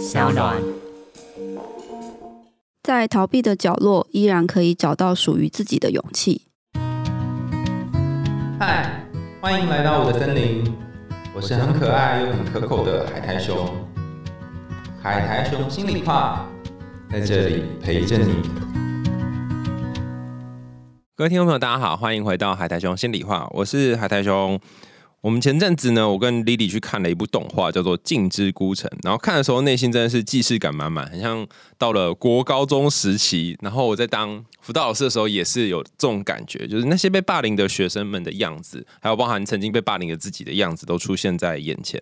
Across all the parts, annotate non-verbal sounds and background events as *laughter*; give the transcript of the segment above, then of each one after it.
小暖。在逃避的角落，依然可以找到属于自己的勇气。嗨，欢迎来到我的森林，我是很可爱又很可口的海苔熊。海苔熊心里话，在这里陪着你。各位听众朋友，大家好，欢迎回到海苔熊心里话，我是海苔熊。我们前阵子呢，我跟 Lily 去看了一部动画，叫做《镜之孤城》。然后看的时候，内心真的是既视感满满，很像到了国高中时期。然后我在当辅导老师的时候，也是有这种感觉，就是那些被霸凌的学生们的样子，还有包含曾经被霸凌的自己的样子，都出现在眼前。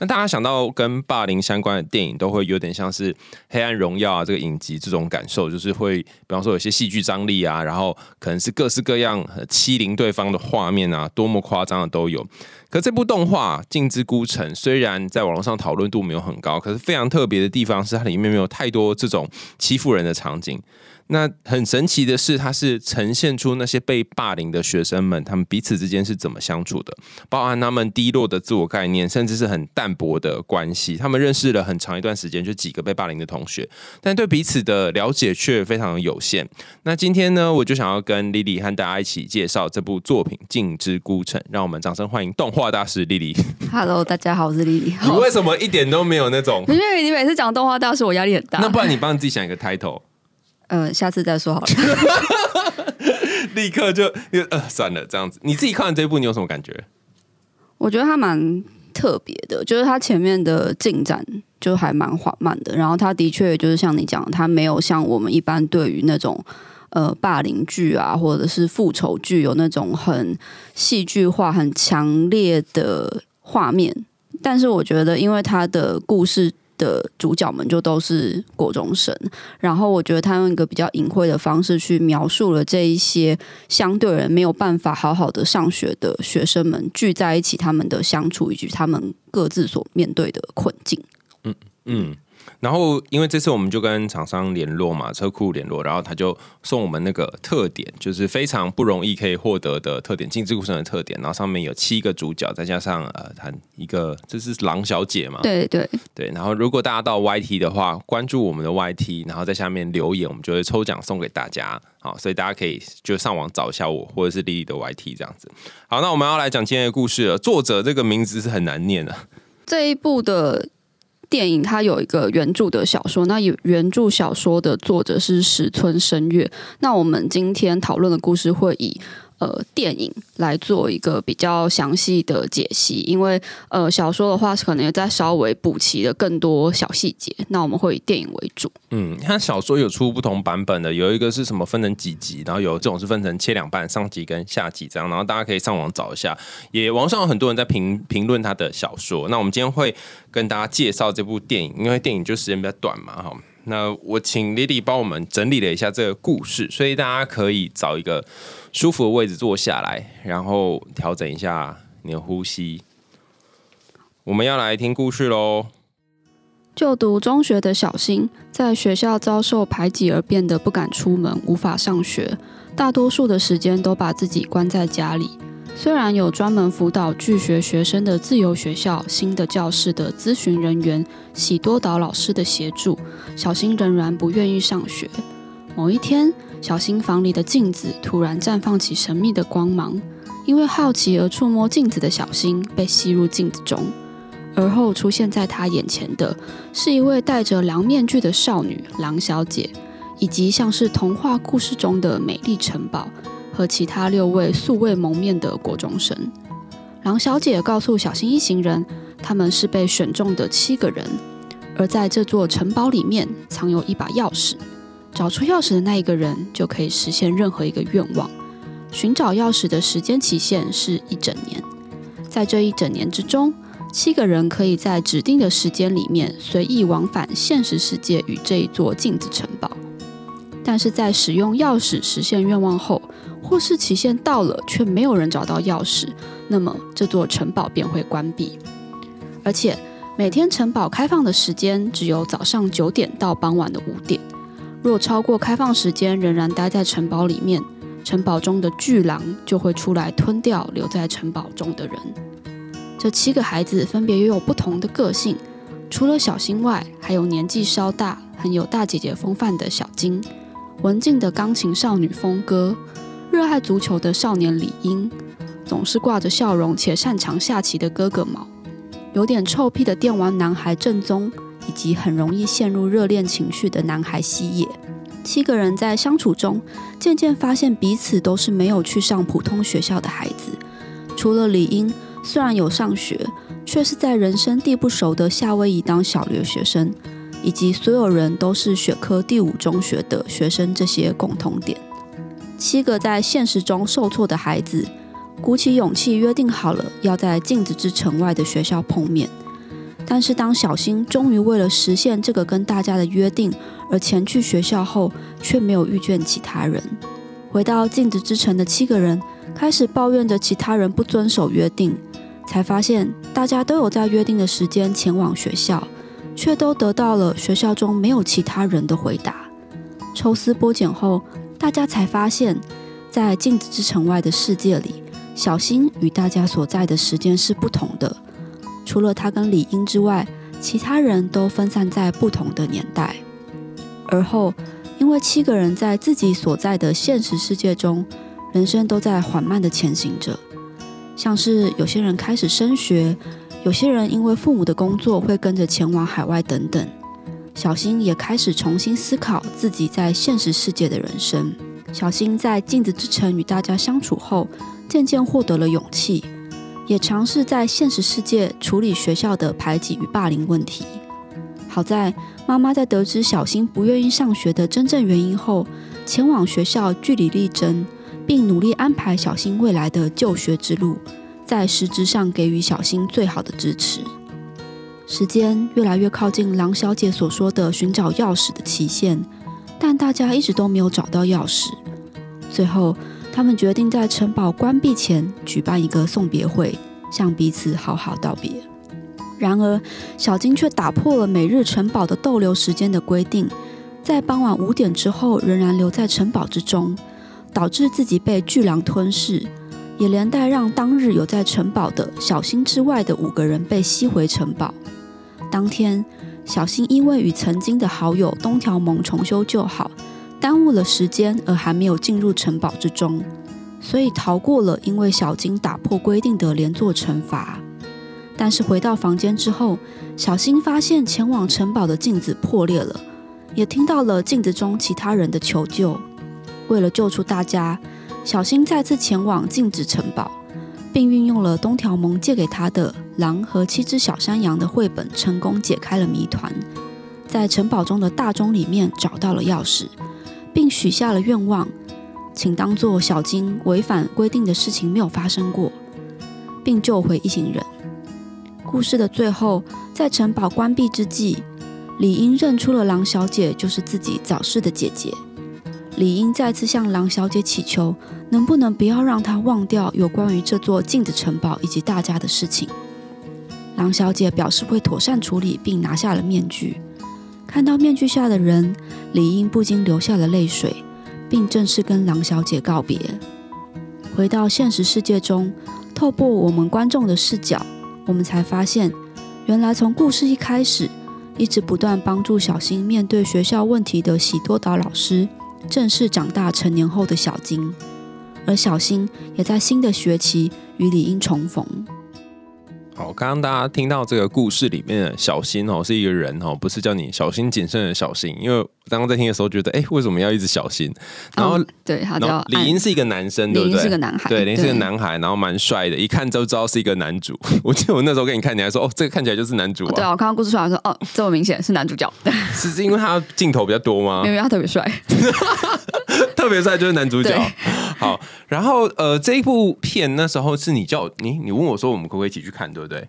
那大家想到跟霸凌相关的电影，都会有点像是《黑暗荣耀》啊这个影集这种感受，就是会比方说有些戏剧张力啊，然后可能是各式各样欺凌对方的画面啊，多么夸张的都有。可这部动画《镜之孤城》虽然在网络上讨论度没有很高，可是非常特别的地方是它里面没有太多这种欺负人的场景。那很神奇的是，它是呈现出那些被霸凌的学生们，他们彼此之间是怎么相处的，包含他们低落的自我概念，甚至是很淡薄的关系。他们认识了很长一段时间，就几个被霸凌的同学，但对彼此的了解却非常有限。那今天呢，我就想要跟莉莉和大家一起介绍这部作品《镜之孤城》，让我们掌声欢迎动画大师莉莉。Hello，大家好，我是莉莉。*laughs* 你为什么一点都没有那种？*laughs* 因为你每次讲动画大师，我压力很大。那不然你帮你自己想一个 title，呃，下次再说好了。*laughs* 立刻就呃算了，这样子。你自己看完这一部，你有什么感觉？我觉得它蛮特别的，就是它前面的进展就还蛮缓慢的。然后它的确就是像你讲的，它没有像我们一般对于那种呃霸凌剧啊，或者是复仇剧有那种很戏剧化、很强烈的画面。但是我觉得，因为它的故事的主角们就都是国中生，然后我觉得他用一个比较隐晦的方式去描述了这一些相对人没有办法好好的上学的学生们聚在一起，他们的相处以及他们各自所面对的困境。嗯嗯，然后因为这次我们就跟厂商联络嘛，车库联络，然后他就送我们那个特点，就是非常不容易可以获得的特点，镜之孤城的特点，然后上面有七个主角，再加上呃，他一个这是狼小姐嘛，对对，对，然后如果大家到 YT 的话，关注我们的 YT，然后在下面留言，我们就会抽奖送给大家。好，所以大家可以就上网找一下我或者是丽丽的 YT 这样子。好，那我们要来讲今天的故事了。作者这个名字是很难念的，这一部的电影它有一个原著的小说，那原著小说的作者是石村深月。那我们今天讨论的故事会以呃电影来做一个比较详细的解析，因为呃小说的话可能再稍微补齐了更多小细节。那我们会以电影为主。嗯，它小说有出不同版本的，有一个是什么分成几集，然后有这种是分成切两半，上集跟下集这样，然后大家可以上网找一下。也网上有很多人在评评论他的小说。那我们今天会跟大家介绍这部电影，因为电影就时间比较短嘛，哈。那我请 Lily 帮我们整理了一下这个故事，所以大家可以找一个舒服的位置坐下来，然后调整一下你的呼吸。我们要来听故事喽。就读中学的小新，在学校遭受排挤而变得不敢出门，无法上学，大多数的时间都把自己关在家里。虽然有专门辅导拒学学生的自由学校新的教室的咨询人员喜多岛老师的协助，小新仍然不愿意上学。某一天，小新房里的镜子突然绽放起神秘的光芒，因为好奇而触摸镜子的小新被吸入镜子中。而后出现在他眼前的是一位戴着狼面具的少女狼小姐，以及像是童话故事中的美丽城堡和其他六位素未谋面的国中生。狼小姐告诉小新一行人，他们是被选中的七个人，而在这座城堡里面藏有一把钥匙，找出钥匙的那一个人就可以实现任何一个愿望。寻找钥匙的时间期限是一整年，在这一整年之中。七个人可以在指定的时间里面随意往返现实世界与这一座镜子城堡，但是在使用钥匙实现愿望后，或是期限到了却没有人找到钥匙，那么这座城堡便会关闭。而且每天城堡开放的时间只有早上九点到傍晚的五点，若超过开放时间仍然待在城堡里面，城堡中的巨狼就会出来吞掉留在城堡中的人。这七个孩子分别拥有不同的个性，除了小新外，还有年纪稍大、很有大姐姐风范的小金，文静的钢琴少女峰哥，热爱足球的少年李英，总是挂着笑容且擅长下棋的哥哥毛，有点臭屁的电玩男孩正宗，以及很容易陷入热恋情绪的男孩西野。七个人在相处中，渐渐发现彼此都是没有去上普通学校的孩子。除了李英，虽然有上学，却是在人生地不熟的夏威夷当小留学生，以及所有人都是学科第五中学的学生这些共同点。七个在现实中受挫的孩子，鼓起勇气约定好了要在镜子之城外的学校碰面。但是当小新终于为了实现这个跟大家的约定而前去学校后，却没有遇见其他人。回到镜子之城的七个人开始抱怨着其他人不遵守约定，才发现大家都有在约定的时间前往学校，却都得到了学校中没有其他人的回答。抽丝剥茧后，大家才发现，在镜子之城外的世界里，小新与大家所在的时间是不同的。除了他跟李英之外，其他人都分散在不同的年代。而后，因为七个人在自己所在的现实世界中，人生都在缓慢的前行着。像是有些人开始升学，有些人因为父母的工作会跟着前往海外等等。小新也开始重新思考自己在现实世界的人生。小新在镜子之城与大家相处后，渐渐获得了勇气。也尝试在现实世界处理学校的排挤与霸凌问题。好在妈妈在得知小新不愿意上学的真正原因后，前往学校据理力争，并努力安排小新未来的就学之路，在实质上给予小新最好的支持。时间越来越靠近狼小姐所说的寻找钥匙的期限，但大家一直都没有找到钥匙。最后。他们决定在城堡关闭前举办一个送别会，向彼此好好道别。然而，小金却打破了每日城堡的逗留时间的规定，在傍晚五点之后仍然留在城堡之中，导致自己被巨狼吞噬，也连带让当日有在城堡的小新之外的五个人被吸回城堡。当天，小新因为与曾经的好友东条萌重修旧好。耽误了时间，而还没有进入城堡之中，所以逃过了因为小金打破规定的连坐惩罚。但是回到房间之后，小新发现前往城堡的镜子破裂了，也听到了镜子中其他人的求救。为了救出大家，小新再次前往禁止城堡，并运用了东条萌借给他的《狼和七只小山羊》的绘本，成功解开了谜团，在城堡中的大钟里面找到了钥匙。并许下了愿望，请当做小金违反规定的事情没有发生过，并救回一行人。故事的最后，在城堡关闭之际，理英认出了狼小姐就是自己早逝的姐姐。理应再次向狼小姐祈求，能不能不要让她忘掉有关于这座镜子城堡以及大家的事情。狼小姐表示会妥善处理，并拿下了面具。看到面具下的人，理应不禁流下了泪水，并正式跟狼小姐告别。回到现实世界中，透过我们观众的视角，我们才发现，原来从故事一开始，一直不断帮助小新面对学校问题的喜多岛老师，正是长大成年后的小金，而小新也在新的学期与李英重逢。好，刚刚大家听到这个故事里面的小新哦，是一个人哦，不是叫你小心谨慎的小心。因为刚刚在听的时候觉得，哎，为什么要一直小心？然后对他叫李英是一个男生，对不对？是个男孩，对，李英是个男孩，然后蛮帅的，一看就知道是一个男主。*laughs* 我记得我那时候给你看，你还说哦，这个看起来就是男主啊。对啊，我看到故事出来说，哦，这么明显是男主角。*laughs* 是是因为他镜头比较多吗？*laughs* 因为他特别帅，特别帅就是男主角。好，然后呃，这一部片那时候是你叫你你问我说我们可不可以一起去看，对不对？对，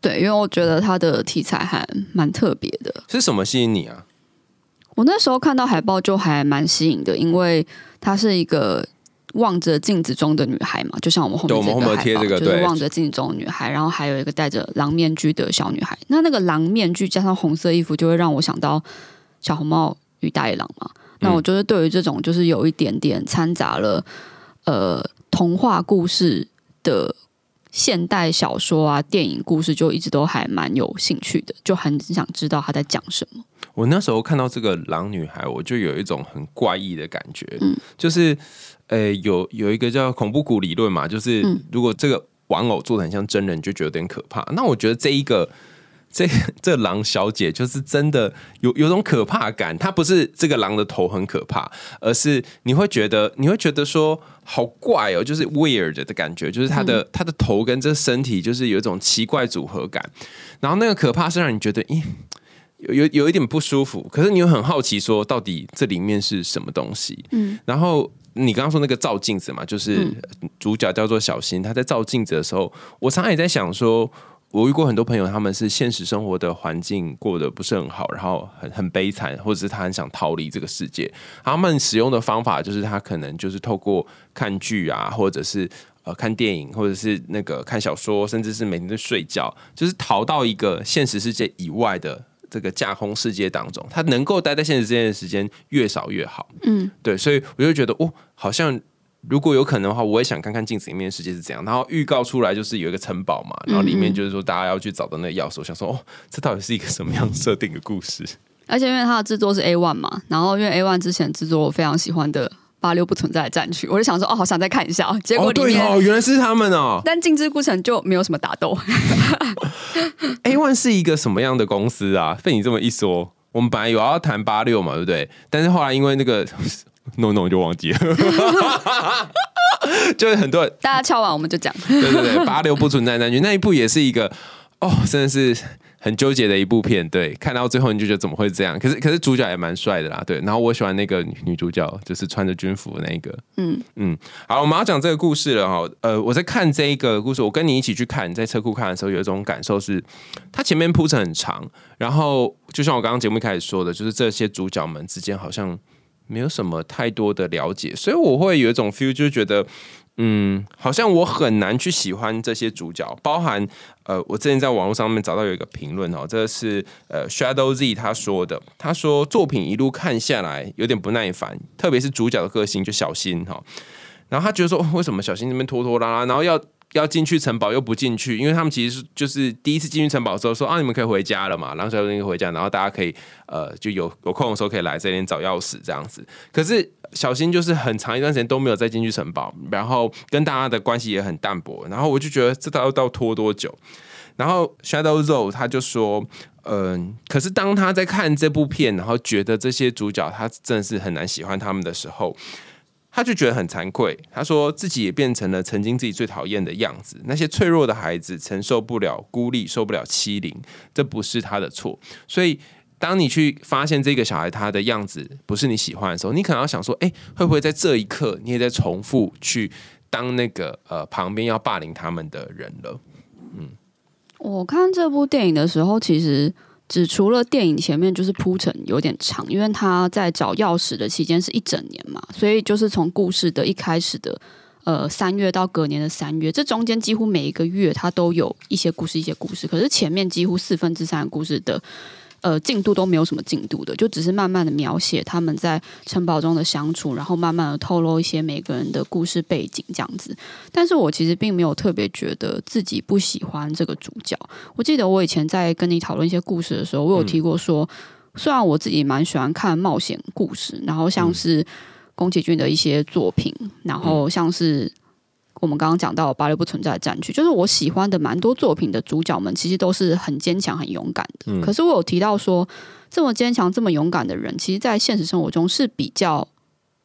对因为我觉得它的题材还蛮特别的。是什么吸引你啊？我那时候看到海报就还蛮吸引的，因为它是一个望着镜子中的女孩嘛，就像我们后面这个海报，就是望着镜子中的女孩，然后还有一个戴着狼面具的小女孩。那那个狼面具加上红色衣服，就会让我想到小红帽与大野狼嘛。那我就是对于这种就是有一点点掺杂了呃童话故事的现代小说啊、电影故事，就一直都还蛮有兴趣的，就很想知道他在讲什么。我那时候看到这个狼女孩，我就有一种很怪异的感觉，嗯，就是呃，有有一个叫恐怖谷理论嘛，就是如果这个玩偶做的很像真人，就觉得有点可怕。那我觉得这一个。这 *laughs* 这狼小姐就是真的有有种可怕感，她不是这个狼的头很可怕，而是你会觉得你会觉得说好怪哦，就是 weird 的感觉，就是它的它的头跟这身体就是有一种奇怪组合感，然后那个可怕是让你觉得咦有有有一点不舒服，可是你又很好奇说到底这里面是什么东西，嗯，然后你刚刚说那个照镜子嘛，就是主角叫做小新，他在照镜子的时候，我常常也在想说。我遇过很多朋友，他们是现实生活的环境过得不是很好，然后很很悲惨，或者是他很想逃离这个世界。他们使用的方法就是他可能就是透过看剧啊，或者是呃看电影，或者是那个看小说，甚至是每天都睡觉，就是逃到一个现实世界以外的这个架空世界当中。他能够待在现实世界的时间越少越好。嗯，对，所以我就觉得哦，好像。如果有可能的话，我也想看看镜子里面的世界是怎样。然后预告出来就是有一个城堡嘛，然后里面就是说大家要去找的那个钥匙。我想说，哦，*laughs* 这到底是一个什么样设定的故事？*laughs* 而且因为它的制作是 A One 嘛，然后因为 A One 之前制作我非常喜欢的八六不存在的战区，我就想说，哦，好想再看一下。结果里面哦，原来是他们哦。但镜之孤城就没有什么打斗。*laughs* A One 是一个什么样的公司啊？被你这么一说，我们本来有要谈八六嘛，对不对？但是后来因为那个。弄弄就忘记了，*laughs* 就是很多人大家敲完我们就讲，对对对，八六不存在那句那一部也是一个哦，真的是很纠结的一部片。对，看到最后你就觉得怎么会这样？可是可是主角也蛮帅的啦，对。然后我喜欢那个女主角，就是穿着军服的那个。嗯嗯，好，我们要讲这个故事了哈。呃，我在看这一个故事，我跟你一起去看，在车库看的时候，有一种感受是，它前面铺陈很长，然后就像我刚刚节目一开始说的，就是这些主角们之间好像。没有什么太多的了解，所以我会有一种 feel，就觉得，嗯，好像我很难去喜欢这些主角。包含呃，我之前在网络上面找到有一个评论哦，这是呃 Shadow Z 他说的，他说作品一路看下来有点不耐烦，特别是主角的个性就小心哈，然后他觉得说为什么小心那边拖拖拉拉，然后要。要进去城堡又不进去，因为他们其实是就是第一次进去城堡的时候说啊，你们可以回家了嘛，然后小新可以回家，然后大家可以呃就有有空的时候可以来这边找钥匙这样子。可是小新就是很长一段时间都没有再进去城堡，然后跟大家的关系也很淡薄，然后我就觉得这到要到拖多久？然后 Shadow Zo 他就说，嗯，可是当他在看这部片，然后觉得这些主角他真的是很难喜欢他们的时候。他就觉得很惭愧，他说自己也变成了曾经自己最讨厌的样子。那些脆弱的孩子承受不了孤立，受不了欺凌，这不是他的错。所以，当你去发现这个小孩他的样子不是你喜欢的时候，你可能要想说：，哎，会不会在这一刻你也在重复去当那个呃旁边要霸凌他们的人了？嗯，我看这部电影的时候，其实。只除了电影前面就是铺陈有点长，因为他在找钥匙的期间是一整年嘛，所以就是从故事的一开始的呃三月到隔年的三月，这中间几乎每一个月他都有一些故事，一些故事。可是前面几乎四分之三的故事的。呃，进度都没有什么进度的，就只是慢慢的描写他们在城堡中的相处，然后慢慢的透露一些每个人的故事背景这样子。但是我其实并没有特别觉得自己不喜欢这个主角。我记得我以前在跟你讨论一些故事的时候，我有提过说，虽然我自己蛮喜欢看冒险故事，然后像是宫崎骏的一些作品，然后像是。我们刚刚讲到八六不存在的战区，就是我喜欢的蛮多作品的主角们，其实都是很坚强、很勇敢的。可是我有提到说，这么坚强、这么勇敢的人，其实，在现实生活中是比较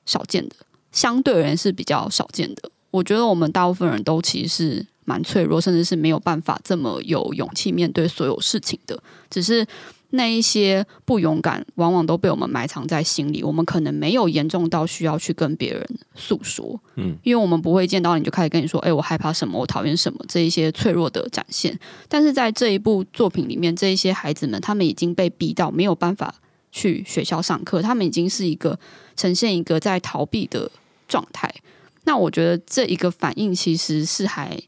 少见的，相对而言是比较少见的。我觉得我们大部分人都其实是蛮脆弱，甚至是没有办法这么有勇气面对所有事情的，只是。那一些不勇敢，往往都被我们埋藏在心里。我们可能没有严重到需要去跟别人诉说，嗯，因为我们不会见到你就开始跟你说，哎，我害怕什么，我讨厌什么，这一些脆弱的展现。但是在这一部作品里面，这一些孩子们，他们已经被逼到没有办法去学校上课，他们已经是一个呈现一个在逃避的状态。那我觉得这一个反应其实是还。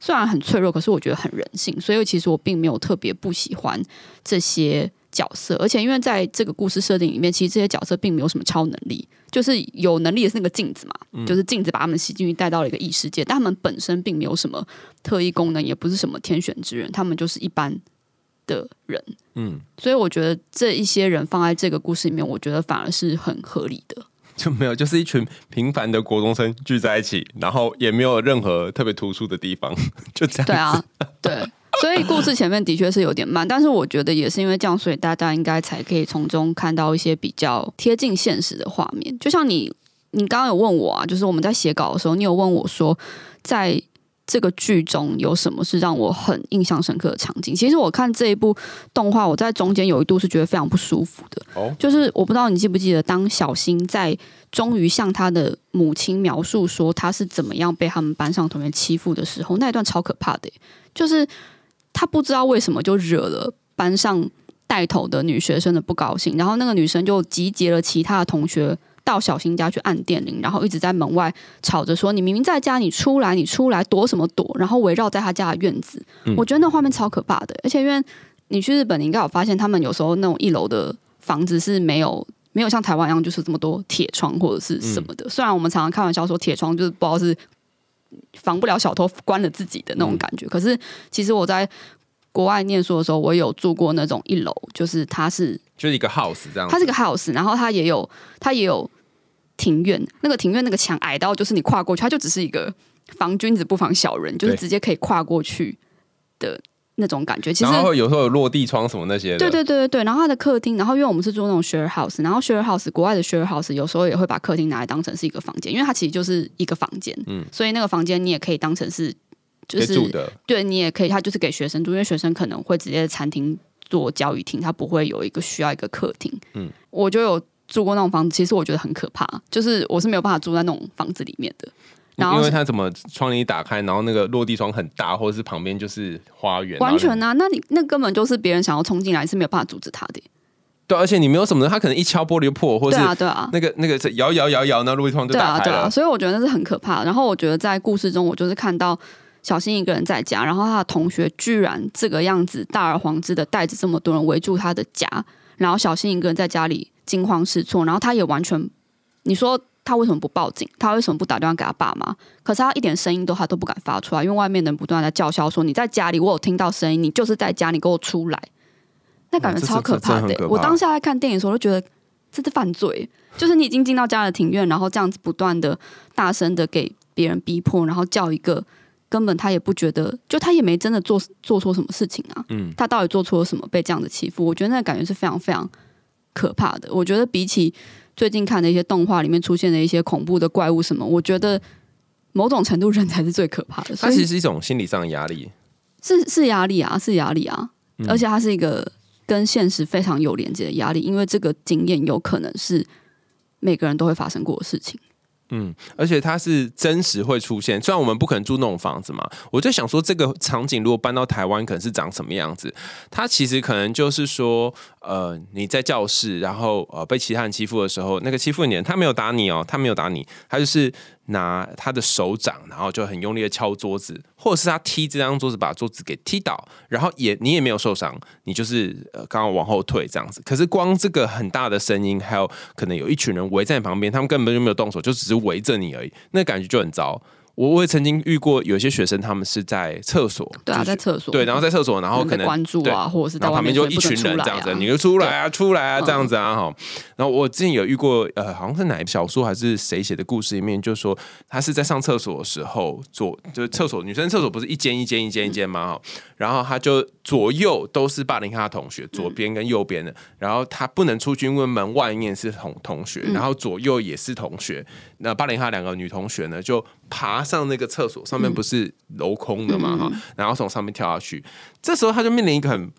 虽然很脆弱，可是我觉得很人性，所以其实我并没有特别不喜欢这些角色，而且因为在这个故事设定里面，其实这些角色并没有什么超能力，就是有能力的是那个镜子嘛，就是镜子把他们吸进去带到了一个异世界，但他们本身并没有什么特异功能，也不是什么天选之人，他们就是一般的人。嗯，所以我觉得这一些人放在这个故事里面，我觉得反而是很合理的。就没有，就是一群平凡的国中生聚在一起，然后也没有任何特别突出的地方，*laughs* 就这样。对啊，对，所以故事前面的确是有点慢，但是我觉得也是因为这样，所以大家应该才可以从中看到一些比较贴近现实的画面。就像你，你刚刚有问我啊，就是我们在写稿的时候，你有问我说，在这个剧中有什么是让我很印象深刻的场景？其实我看这一部动画，我在中间有一度是觉得非常不舒服的。哦，就是我不知道你记不记得，当小新在终于向他的母亲描述说他是怎么样被他们班上同学欺负的时候，那一段超可怕的，就是他不知道为什么就惹了班上带头的女学生的不高兴，然后那个女生就集结了其他的同学到小新家去按电铃，然后一直在门外吵着说：“你明明在家，你出来，你出来躲什么躲？”然后围绕在他家的院子，我觉得那画面超可怕的，而且因为你去日本，你应该有发现，他们有时候那种一楼的房子是没有。没有像台湾一样，就是这么多铁窗或者是什么的。虽然我们常常开玩笑说铁窗就是不知道是防不了小偷关了自己的那种感觉，可是其实我在国外念书的时候，我有住过那种一楼，就是它是就是一个 house 这样，它是个 house，然后它也有它也有庭院，那个庭院那个墙矮到就是你跨过去，它就只是一个防君子不防小人，就是直接可以跨过去的。那种感觉，其实然后有时候有落地窗什么那些，对对对对对。然后它的客厅，然后因为我们是住那种 share house，然后 share house 国外的 share house 有时候也会把客厅拿来当成是一个房间，因为它其实就是一个房间，嗯，所以那个房间你也可以当成是就是住的，对你也可以，他就是给学生住，因为学生可能会直接在餐厅做教育厅，他不会有一个需要一个客厅，嗯，我就有住过那种房子，其实我觉得很可怕，就是我是没有办法住在那种房子里面的。然后因为他怎么窗帘一打开，然后那个落地窗很大，或者是旁边就是花园，完全啊，那你那根本就是别人想要冲进来是没有办法阻止他的。对，而且你没有什么，他可能一敲玻璃就破，或者对啊对啊，那个那个摇摇摇摇，那落地窗就打开了。所以我觉得那是很可怕。然后我觉得在故事中，我就是看到小新一个人在家，然后他的同学居然这个样子大而皇之的带着这么多人围住他的家，然后小新一个人在家里惊慌失措，然后他也完全你说。他为什么不报警？他为什么不打电话给他爸妈？可是他一点声音都他都不敢发出来，因为外面人不断在叫嚣说：“你在家里，我有听到声音，你就是在家，你给我出来。”那感觉超可怕的。我当下在看电影的时候，就觉得这是犯罪，就是你已经进到家的庭院，然后这样子不断的大声的给别人逼迫，然后叫一个根本他也不觉得，就他也没真的做做错什么事情啊。嗯，他到底做错了什么被这样的欺负？我觉得那感觉是非常非常可怕的。我觉得比起。最近看的一些动画里面出现的一些恐怖的怪物什么，我觉得某种程度人才是最可怕的。它其实是一种心理上的压力，是是压力啊，是压力啊，而且它是一个跟现实非常有连接的压力，因为这个经验有可能是每个人都会发生过的事情。嗯，而且它是真实会出现，虽然我们不可能住那种房子嘛，我就想说这个场景如果搬到台湾，可能是长什么样子？它其实可能就是说，呃，你在教室，然后呃被其他人欺负的时候，那个欺负你的人他没有打你哦，他没有打你，他就是。拿他的手掌，然后就很用力的敲桌子，或者是他踢这张桌子，把桌子给踢倒，然后也你也没有受伤，你就是呃刚好往后退这样子。可是光这个很大的声音，还有可能有一群人围在你旁边，他们根本就没有动手，就只是围着你而已，那感觉就很糟。我我也曾经遇过有些学生，他们是在厕所，对啊，在厕所，对，然后在厕所，然后可能关注啊，或者是旁边就一群人这样子，你就出来啊，出来啊，这样子啊，哈。然后我之前有遇过，呃，好像是哪一小说还是谁写的故事里面，就说他是在上厕所的时候，左就是厕所女生厕所不是一间一间一间一间吗？哈，然后他就左右都是霸凌他的同学，左边跟右边的，然后他不能出去，因为门外面是同同学，然后左右也是同学，那霸凌他两个女同学呢，就爬上那个厕所上面不是镂空的嘛，哈，然后从上面跳下去，这时候他就面临一个很。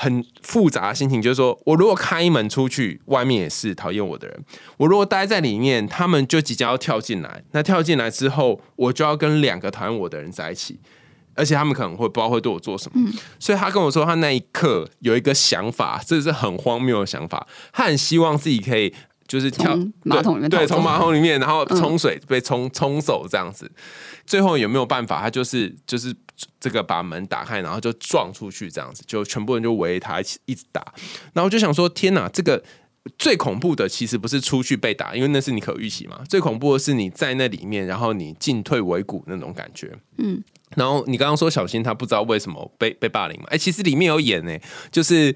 很复杂的心情，就是说我如果开门出去，外面也是讨厌我的人；我如果待在里面，他们就即将要跳进来。那跳进来之后，我就要跟两个讨厌我的人在一起，而且他们可能会不知道会对我做什么。所以他跟我说，他那一刻有一个想法，这是很荒谬的想法。他很希望自己可以就是跳马桶里面对，从马桶里面，然后嗯冲水、被冲冲走这样子。最后有没有办法？他就是就是这个把门打开，然后就撞出去这样子，就全部人就围他一起一直打。然后我就想说，天哪，这个。最恐怖的其实不是出去被打，因为那是你可预期嘛。最恐怖的是你在那里面，然后你进退维谷那种感觉。嗯，然后你刚刚说小新他不知道为什么被被霸凌嘛？哎、其实里面有演呢、就是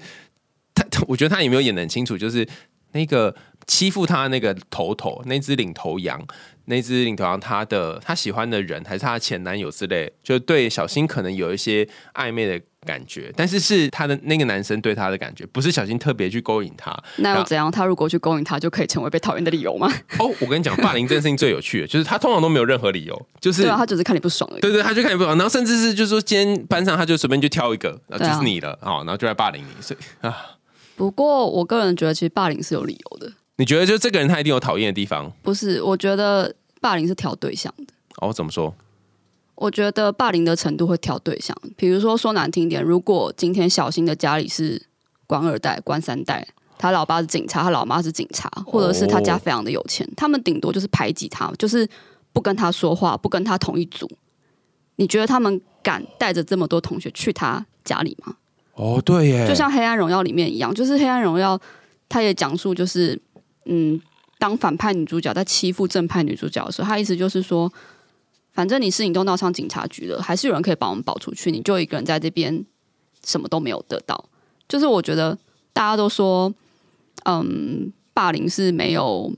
他，他我觉得他也没有演的很清楚，就是那个欺负他那个头头那只领头羊，那只领头羊他的他喜欢的人还是他的前男友之类，就对小新可能有一些暧昧的感觉，但是是他的那个男生对他的感觉，不是小新特别去勾引他。那又怎样？他如果去勾引他，就可以成为被讨厌的理由吗？*laughs* 哦，我跟你讲，霸凌这件事情最有趣的，就是他通常都没有任何理由，就是对啊，他只是看你不爽而已。对对，他就看你不爽，然后甚至是就是说，今天班上他就随便就挑一个，然后就是你了，哦，然后就来霸凌你。所以啊，不过我个人觉得，其实霸凌是有理由的，你觉得就这个人他一定有讨厌的地方？不是？我觉得霸凌是挑对象的。哦，怎么说？我觉得霸凌的程度会挑对象，比如说说难听点，如果今天小新的家里是官二代、官三代，他老爸是警察，他老妈是警察，或者是他家非常的有钱，他们顶多就是排挤他，就是不跟他说话，不跟他同一组。你觉得他们敢带着这么多同学去他家里吗？哦，对耶，就像《黑暗荣耀》里面一样，就是《黑暗荣耀》，他也讲述就是，嗯，当反派女主角在欺负正派女主角的时候，他意思就是说，反正你事情都闹上警察局了，还是有人可以把我们保出去，你就一个人在这边什么都没有得到。就是我觉得大家都说，嗯，霸凌是没有。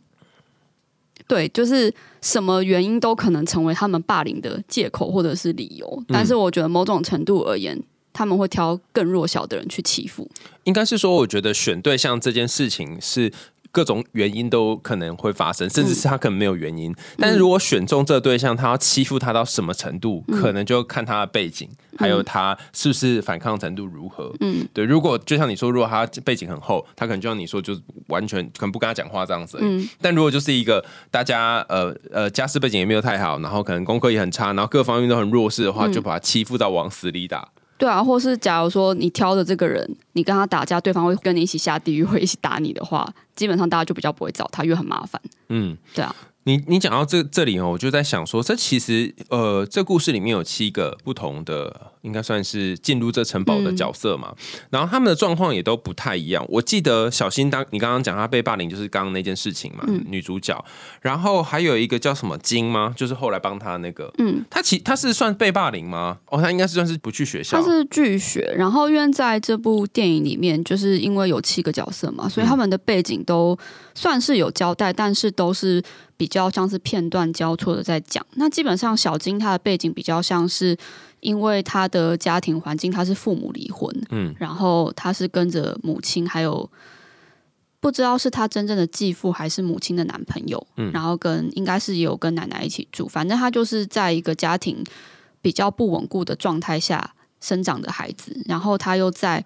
对，就是什么原因都可能成为他们霸凌的借口或者是理由，但是我觉得某种程度而言，他们会挑更弱小的人去欺负。应该是说，我觉得选对象这件事情是。各种原因都可能会发生，甚至是他可能没有原因。但是如果选中这个对象，他要欺负他到什么程度，可能就看他的背景，还有他是不是反抗程度如何。嗯，对。如果就像你说，如果他背景很厚，他可能就像你说，就是完全可能不跟他讲话这样子。嗯但如果就是一个大家呃呃家世背景也没有太好，然后可能功课也很差，然后各方面都很弱势的话，嗯就把他欺负到往死里打。对啊，或是假如说你挑的这个人，你跟他打架，对方会跟你一起下地狱，会一起打你的话，基本上大家就比较不会找他，因为很麻烦。嗯，对啊。你你讲到这这里哦，我就在想说，这其实呃，这故事里面有七个不同的，应该算是进入这城堡的角色嘛。然后他们的状况也都不太一样。我记得小新当你刚刚讲他被霸凌，就是刚刚那件事情嘛，女主角。然后还有一个叫什么金吗？就是后来帮他那个，嗯，他其他是算被霸凌吗？哦，他应该是算是不去学校他。是拒学，然后因为在这部电影里面，就是因为有七个角色嘛，所以他们的背景都算是有交代，但是都是比较像是片段交错的在讲。那基本上小金他的背景比较像是，因为他的家庭环境他是父母离婚，嗯然后他是跟着母亲还有。不知道是他真正的继父还是母亲的男朋友，嗯然后跟应该是有跟奶奶一起住，反正他就是在一个家庭比较不稳固的状态下生长的孩子，然后他又在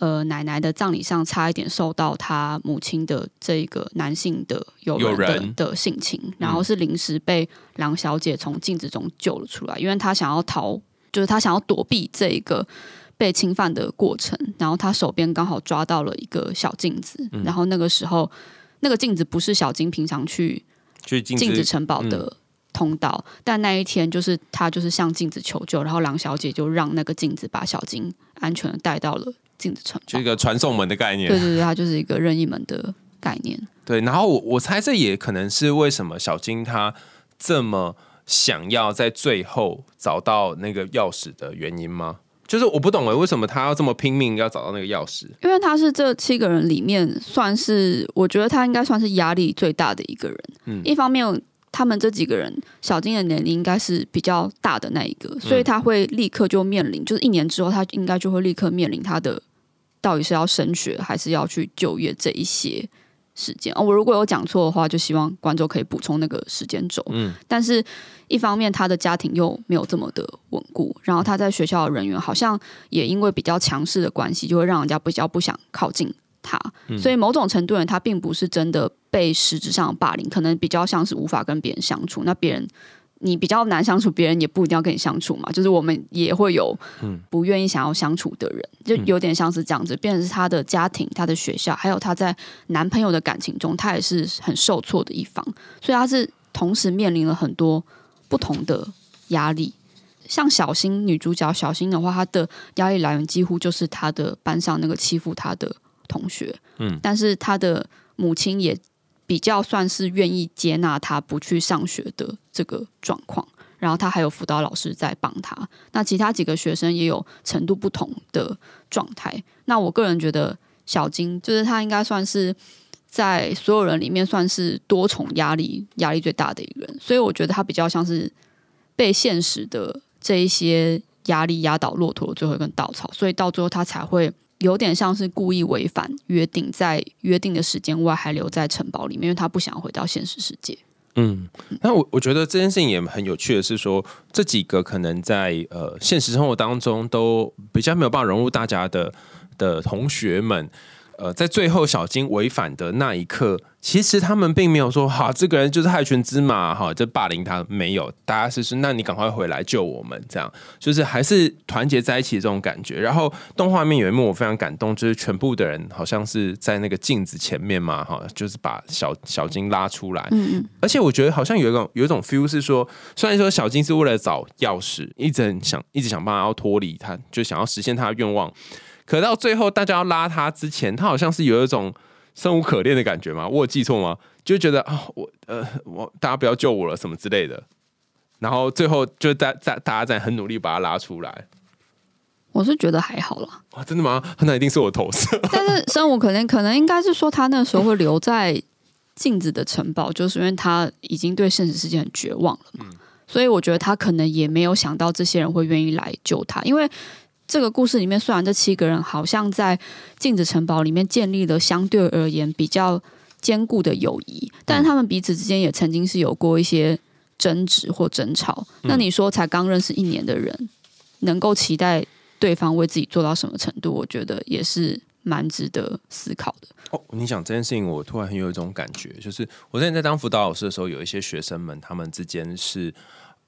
呃奶奶的葬礼上差一点受到他母亲的这个男性的友友人的性侵，然后是临时被梁小姐从镜子中救了出来，因为他想要逃，就是他想要躲避这一个。被侵犯的过程，然后他手边刚好抓到了一个小镜子，然后那个时候，那个镜子不是小金平常去去镜镜子子城堡的通道，但那一天就是他就是向镜子求救，然后狼小姐就让那个镜子把小金安全的带到了镜子城堡就一。个传送门的概念。对对对，它就是一个任意门的概念。对，然后我我猜这也可能是为什么小金他这么想要在最后找到那个钥匙的原因吗？就是我不懂哎，为什么他要这么拼命要找到那个钥匙？因为他是这七个人里面算是，我觉得他应该算是压力最大的一个人。嗯一方面他们这几个人，小金的年龄应该是比较大的那一个，所以他会立刻就面临，就是一年之后，他应该就会立刻面临他的到底是要升学还是要去就业这一些时间。哦，我如果有讲错的话，就希望观众可以补充那个时间轴。嗯，但是一方面他的家庭又没有这么的稳固，然后他在学校的人员好像也因为比较强势的关系，就会让人家比较不想靠近他，所以某种程度上他并不是真的被实质上的霸凌，可能比较像是无法跟别人相处。那别人你比较难相处，别人也不一定要跟你相处嘛。就是我们也会有嗯不愿意想要相处的人，就有点像是这样子，变成是他的家庭、他的学校，还有他在男朋友的感情中，他也是很受挫的一方，所以他是同时面临了很多不同的压力。像小新女主角小新的话，她的压力来源几乎就是她的班上那个欺负她的同学，嗯但是她的母亲也比较算是愿意接纳他不去上学的这个状况，然后他还有辅导老师在帮他。那其他几个学生也有程度不同的状态。那我个人觉得小金就是他应该算是在所有人里面算是多重压力压力最大的一个人，所以我觉得他比较像是被现实的这一些压力压倒骆驼的最后一根稻草，所以到最后他才会。有点像是故意违反约定，在约定的时间外还留在城堡里面，因为他不想回到现实世界。嗯，那我我觉得这件事情也很有趣的是说，这几个可能在呃现实生活当中都比较没有办法融入大家的的同学们，呃，在最后小金违反的那一刻，其实他们并没有说哈这个人就是害群之马哈，就霸凌他，没有，大家是说那你赶快回来救我们，这样。就是还是团结在一起这种感觉。然后动画面有一幕我非常感动，就是全部的人好像是在那个镜子前面嘛哈，就是把小小金拉出来，嗯嗯，而且我觉得好像有一种有一种 feel 是说，虽然说小金是为了找钥匙，一直很想一直想办法要脱离他，就想要实现他的愿望，可到最后大家要拉他之前，他好像是有一种生无可恋的感觉嘛？我有记错吗？就觉得啊、我呃我大家不要救我了什么之类的，然后最后就大大大家在很努力把他拉出来。我是觉得还好啦。哇，真的吗？那一定是我投射。*laughs* 但是生无可恋，可能应该是说他那时候会留在镜子的城堡，就是因为他已经对现实世界很绝望了嘛。所以我觉得他可能也没有想到这些人会愿意来救他，因为这个故事里面，虽然这七个人好像在镜子城堡里面建立了相对而言比较坚固的友谊，但是他们彼此之间也曾经是有过一些争执或争吵。那你说才刚认识一年的人，能够期待对方为自己做到什么程度？我觉得也是蛮值得思考的。哦，你讲这件事情，我突然很有一种感觉，就是我之前在当辅导老师的时候，有一些学生们，他们之间是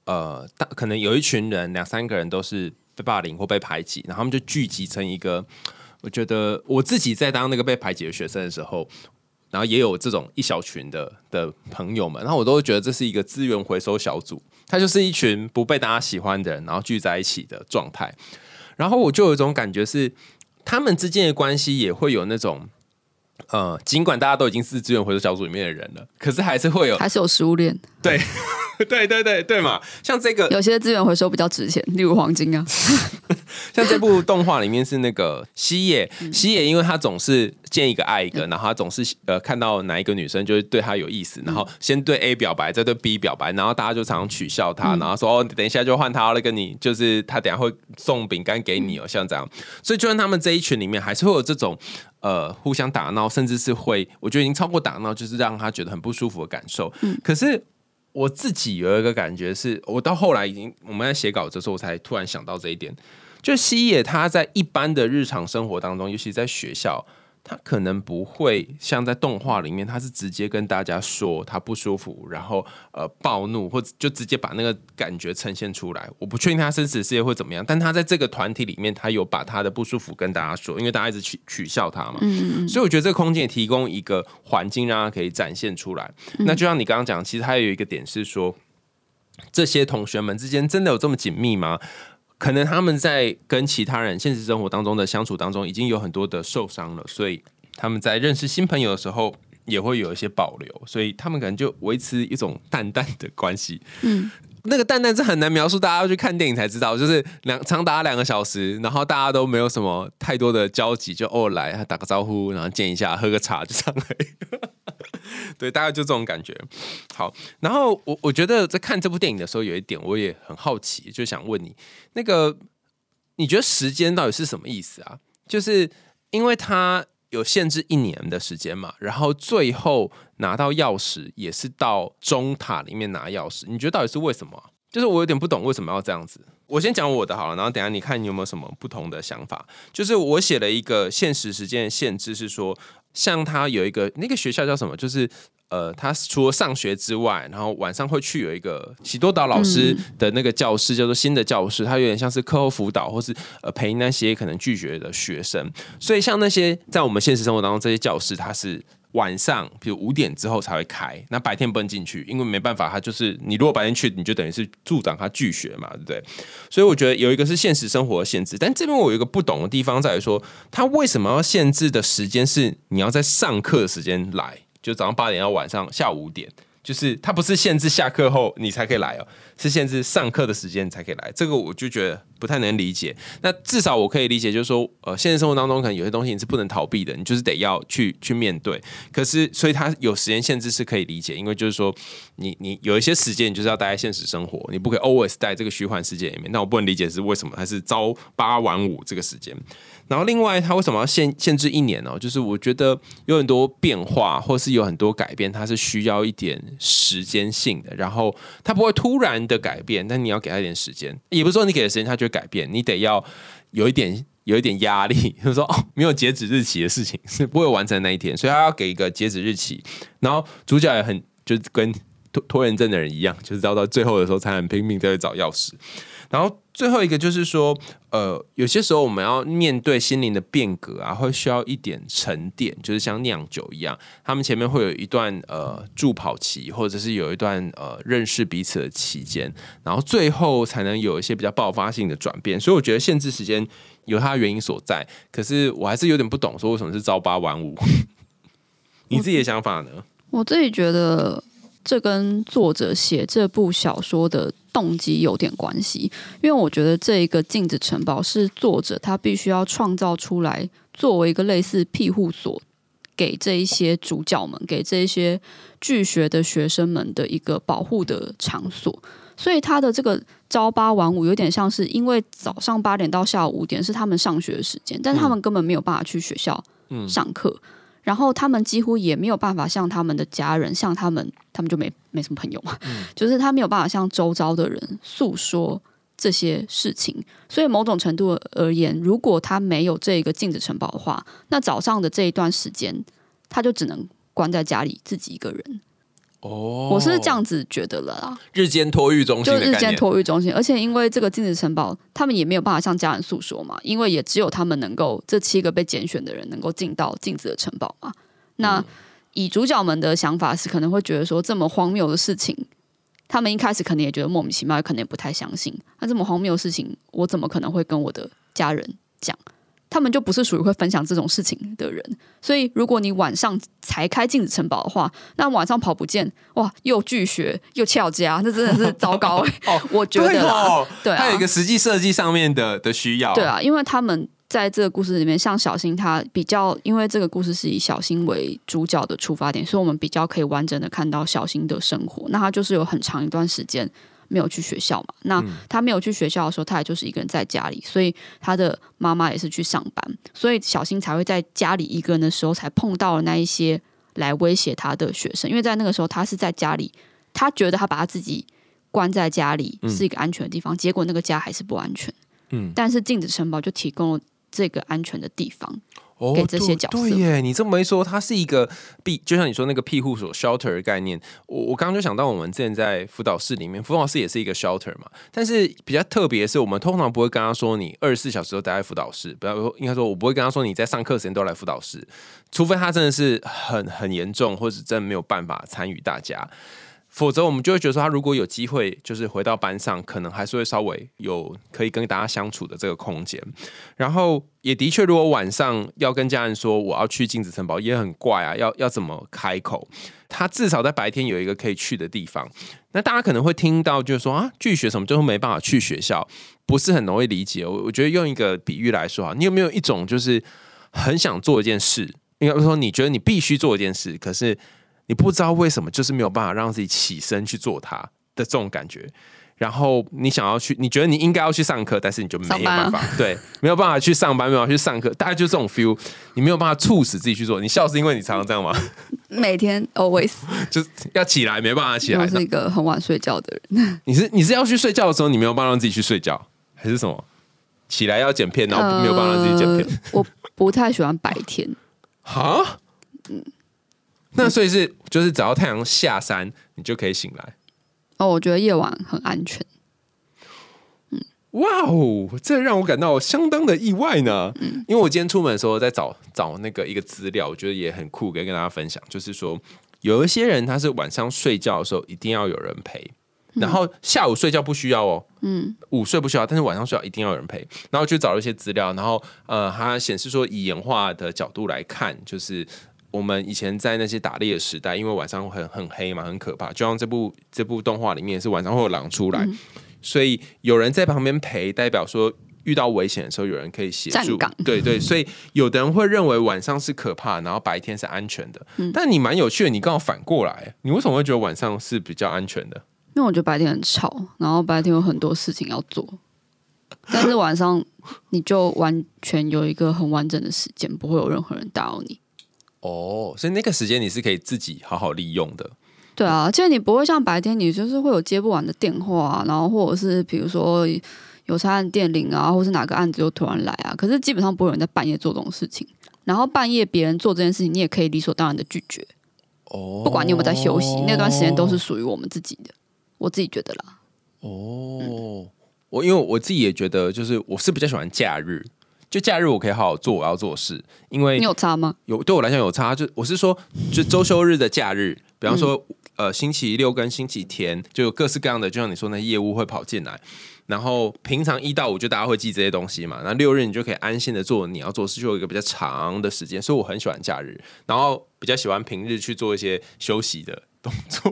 呃，大可能有一群人，两三个人都是被霸凌或被排挤，然后他们就聚集成一个。我觉得我自己在当那个被排挤的学生的时候，然后也有这种一小群的的朋友们，然后我都会觉得这是一个资源回收小组，它就是一群不被大家喜欢的人，然后聚在一起的状态。然后我就有一种感觉是，他们之间的关系也会有那种。呃，尽管大家都已经是资源回收小组里面的人了，可是还是会有还是有食物链，对 *laughs* 对对对对嘛，像这个有些资源回收比较值钱，例如黄金啊。*laughs* 像这部动画里面是那个西野，嗯。西野因为他总是见一个爱一个，然后他总是呃看到哪一个女生就是对他有意思，然后先对 A 表白，再对 B 表白，然后大家就常常取笑他，嗯。然后说哦，等一下就换他了，跟你就是他等下会送饼干给你哦，像这样，所以就算他们这一群里面还是会有这种呃互相打闹，甚至是会我觉得已经超过打闹，就是让他觉得很不舒服的感受，可是。我自己有一个感觉是，我到后来已经我们在写稿子的时候，我才突然想到这一点。就西野他在一般的日常生活当中，尤其在学校，他可能不会像在动画里面，他是直接跟大家说他不舒服，然后呃暴怒，或者就直接把那个感觉呈现出来。我不确定他生死世界会怎么样，但他在这个团体里面，他有把他的不舒服跟大家说，因为大家一直取取笑他嘛。嗯嗯所以我觉得这个空间也提供一个环境，让他可以展现出来。那就像你刚刚讲，其实还有一个点是说，这些同学们之间真的有这么紧密吗？可能他们在跟其他人现实生活当中的相处当中，已经有很多的受伤了，所以他们在认识新朋友的时候，也会有一些保留，所以他们可能就维持一种淡淡的关系。嗯，那个蛋蛋是很难描述，大家要去看电影才知道。就是两长达两个小时，然后大家都没有什么太多的交集，就偶尔来打个招呼，然后见一下，喝个茶就这样而已。*laughs* 对，大概就这种感觉。好，然后我我觉得在看这部电影的时候，有一点我也很好奇，就想问你，那个你觉得时间到底是什么意思啊？就是因为它有限制一年的时间嘛，然后最后拿到钥匙也是到中塔里面拿钥匙，你觉得到底是为什么、就是我有点不懂为什么要这样子。我先讲我的好了，然后等下你看你有没有什么不同的想法。就是我写了一个限时时间限制，是说，像他有一个那个学校叫什么，就是。呃，他除了上学之外，然后晚上会去有一个喜多岛老师的那个教室，叫做新的教室，它有点像是课后辅导，或是呃陪那些可能拒绝的学生。所以像那些在我们现实生活当中这些教室，它是。晚上，比如五点之后才会开，那白天不能进去，因为没办法，他就是你如果白天去，你就等于是助长他拒学嘛，对不对？所以我觉得有一个是现实生活的限制，但这边我有一个不懂的地方在于说，他为什么要限制的时间是你要在上课的时间来，就早上八点到晚上下午五点。就是它不是限制下课后你才可以来哦，是限制上课的时间才可以来。这个我就觉得不太能理解。那至少我可以理解，就是说，呃，现实生活当中可能有些东西你是不能逃避的，你就是得要去去面对。可是，所以它有时间限制是可以理解，因为就是说，你你有一些时间你就是要待在现实生活，你不可以 always 在这个虚幻世界里面。那我不能理解是为什么，还是朝八晚五这个时间。然后另外，它为什么要限限制一年呢？就是我觉得有很多变化，或是有很多改变，它是需要一点时间性的。然后它不会突然的改变，但你要给他一点时间。也不是说你给的时间它就会改变，你得要有一点有一点压力，就是说哦，没有截止日期的事情是不会完成那一天，所以他要给一个截止日期。然后主角也很就跟拖拖延症的人一样，就是到到最后的时候才很拼命在找钥匙。然后最后一个就是说，呃，有些时候我们要面对心灵的变革啊，会需要一点沉淀，就是像酿酒一样，他们前面会有一段呃助跑期，或者是有一段呃认识彼此的期间，然后最后才能有一些比较爆发性的转变。所以我觉得限制时间有它的原因所在，可是我还是有点不懂，说为什么是朝八晚五？*laughs* 你自己的想法呢？我自己觉得。这跟作者写这部小说的动机有点关系，因为我觉得这一个镜子城堡是作者他必须要创造出来，作为一个类似庇护所，给这一些主角们，给这一些拒学的学生们的一个保护的场所。所以他的这个朝八晚五有点像是，因为早上八点到下午五点是他们上学的时间，但是他们根本没有办法去学校上课。然后他们几乎也没有办法向他们的家人，像他们，他们就没没什么朋友嘛，就是他没有办法向周遭的人诉说这些事情。所以某种程度而言，如果他没有这个镜子城堡的话，那早上的这一段时间，他就只能关在家里自己一个人。哦，我是这样子觉得了啦。日间托育中心，就日间托育中心，而且因为这个镜子城堡，他们也没有办法向家人诉说嘛，因为也只有他们能够这七个被拣选的人能够进到镜子的城堡嘛。那以主角们的想法是，可能会觉得说这么荒谬的事情，他们一开始可能也觉得莫名其妙，可能也不太相信。那这么荒谬的事情，我怎么可能会跟我的家人讲？他们就不是属于会分享这种事情的人，所以如果你晚上才开镜子城堡的话，那晚上跑不见，哇，又拒学又翘家，那真的是糟糕 *laughs* 哦。*laughs* 我觉得，对，还有一个实际设计上面的的需要，对啊，因为他们在这个故事里面，像小新他比较，因为这个故事是以小新为主角的出发点，所以我们比较可以完整的看到小新的生活。那他就是有很长一段时间。没有去学校嘛？那他没有去学校的时候，他也就是一个人在家里，所以他的妈妈也是去上班，所以小新才会在家里一个人的时候，才碰到了那一些来威胁他的学生。因为在那个时候，他是在家里，他觉得他把他自己关在家里是一个安全的地方，结果那个家还是不安全。嗯，但是镜子城堡就提供了这个安全的地方。给这些角色，对耶，你这么一说，它是一个庇，就像你说那个庇护所 shelter 的概念。我我刚刚就想到，我们之前在辅导室里面，辅导室也是一个 shelter 嘛。但是比较特别的是，我们通常不会跟他说你二十四小时都待在辅导室，不要说应该说，我不会跟他说你在上课时间都来辅导室，除非他真的是很很严重，或者真的没有办法参与大家。否则，我们就会觉得说，他如果有机会，就是回到班上，可能还是会稍微有可以跟大家相处的这个空间。然后，也的确，如果晚上要跟家人说我要去镜子城堡，也很怪啊，要要怎么开口？他至少在白天有一个可以去的地方。那大家可能会听到，就是说啊，拒学什么，就是没办法去学校，不是很容易理解。我我觉得用一个比喻来说啊，你有没有一种就是很想做一件事，应该说你觉得你必须做一件事，可是。你不知道为什么，就是没有办法让自己起身去做它的这种感觉。然后你想要去，你觉得你应该要去上课，但是你就没有办法，*laughs* 对，没有办法去上班，没有办法去上课，大概就这种 feel。你没有办法促使自己去做。你笑是因为你常常这样吗？每天 always *laughs* 就要起来，没办法起来。我是一个很晚睡觉的人。*laughs* 你是你是要去睡觉的时候，你没有办法让自己去睡觉，还是什么？起来要剪片，然后没有办法让自己剪片。我不太喜欢白天。哈？嗯，那所以是就是只要太阳下山，你就可以醒来。哦，我觉得夜晚很安全。哇哦，这让我感到相当的意外呢。嗯因为我今天出门的时候在找找那个一个资料，我觉得也很酷，可以跟大家分享。就是说，有一些人他是晚上睡觉的时候一定要有人陪，然后下午睡觉不需要哦，嗯午睡不需要，但是晚上睡觉一定要有人陪。然后去找了一些资料，然后呃，它显示说以演化的角度来看，就是我们以前在那些打猎的时代，因为晚上很很黑嘛，很可怕。就像这部这部动画里面是晚上会有狼出来，嗯所以有人在旁边陪，代表说。遇到危险的时候，有人可以协助。对对，所以有的人会认为晚上是可怕，然后白天是安全的。嗯但你蛮有趣的，你刚好反过来，你为什么会觉得晚上是比较安全的？因为我觉得白天很吵，然后白天有很多事情要做，但是晚上你就完全有一个很完整的时间，不会有任何人打扰你。哦，所以那个时间你是可以自己好好利用的。对啊，而且你不会像白天，你就是会有接不完的电话啊，然后或者是比如说有差案电铃啊，或是哪个案子又突然来啊，可是基本上不会有人在半夜做这种事情。然后半夜别人做这件事情，你也可以理所当然的拒绝，哦，不管你有没有在休息，那段时间都是属于我们自己的。我自己觉得啦，哦，我因为我自己也觉得，就是我是比较喜欢假日，就假日我可以好好做我要做事，因为你有差吗？有对我来讲有差，就我是说，就周休日的假日，比方说、呃星期六跟星期天，就有各式各样的，就像你说那业务会跑进来。然后平常一到五就大家会记这些东西嘛，那六日你就可以安心的做你要做事，就有一个比较长的时间，所以我很喜欢假日，然后比较喜欢平日去做一些休息的动作。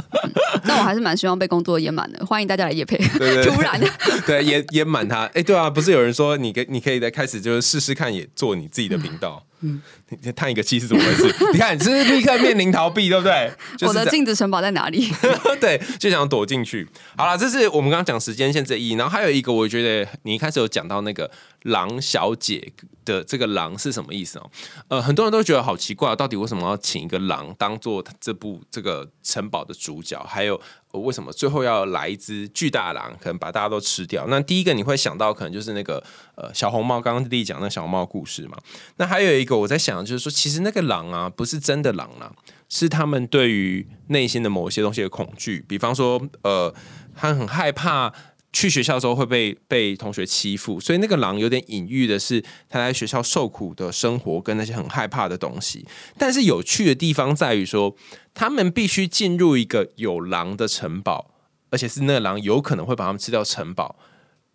*laughs* 但我还是蛮希望被工作淹满的，欢迎大家来夜配。对对突然，*laughs* 对，淹淹满它。哎，对啊，不是有人说你可你可以在开始就是试试看，也做你自己的频道。嗯，你叹一个气是怎么回事？*laughs* 你看，你是立刻面临逃避，对不对？*laughs* 就是我的镜子城堡在哪里？*laughs* 对，就想躲进去。好了，这是我们刚刚讲时间线这一，然后还有一个，我觉得你一开始有讲到那个狼小姐的这个狼是什么意思哦？呃，很多人都觉得好奇怪，到底为什么要请一个狼当做这部这个城堡的主角？还有、呃为什么最后要来一只巨大狼，可能把大家都吃掉？那第一个你会想到，可能就是那个呃小红帽，刚刚弟弟讲那小红帽故事嘛。那还有一个我在想，就是说，其实那个狼啊，不是真的狼啊、是他们对于内心的某些东西的恐惧，比方说，呃，他很害怕去学校的时候会被被同学欺负，所以那个狼有点隐喻的是他在学校受苦的生活跟那些很害怕的东西。但是有趣的地方在于说，他们必须进入一个有狼的城堡，而且是那个狼有可能会把他们吃掉城堡，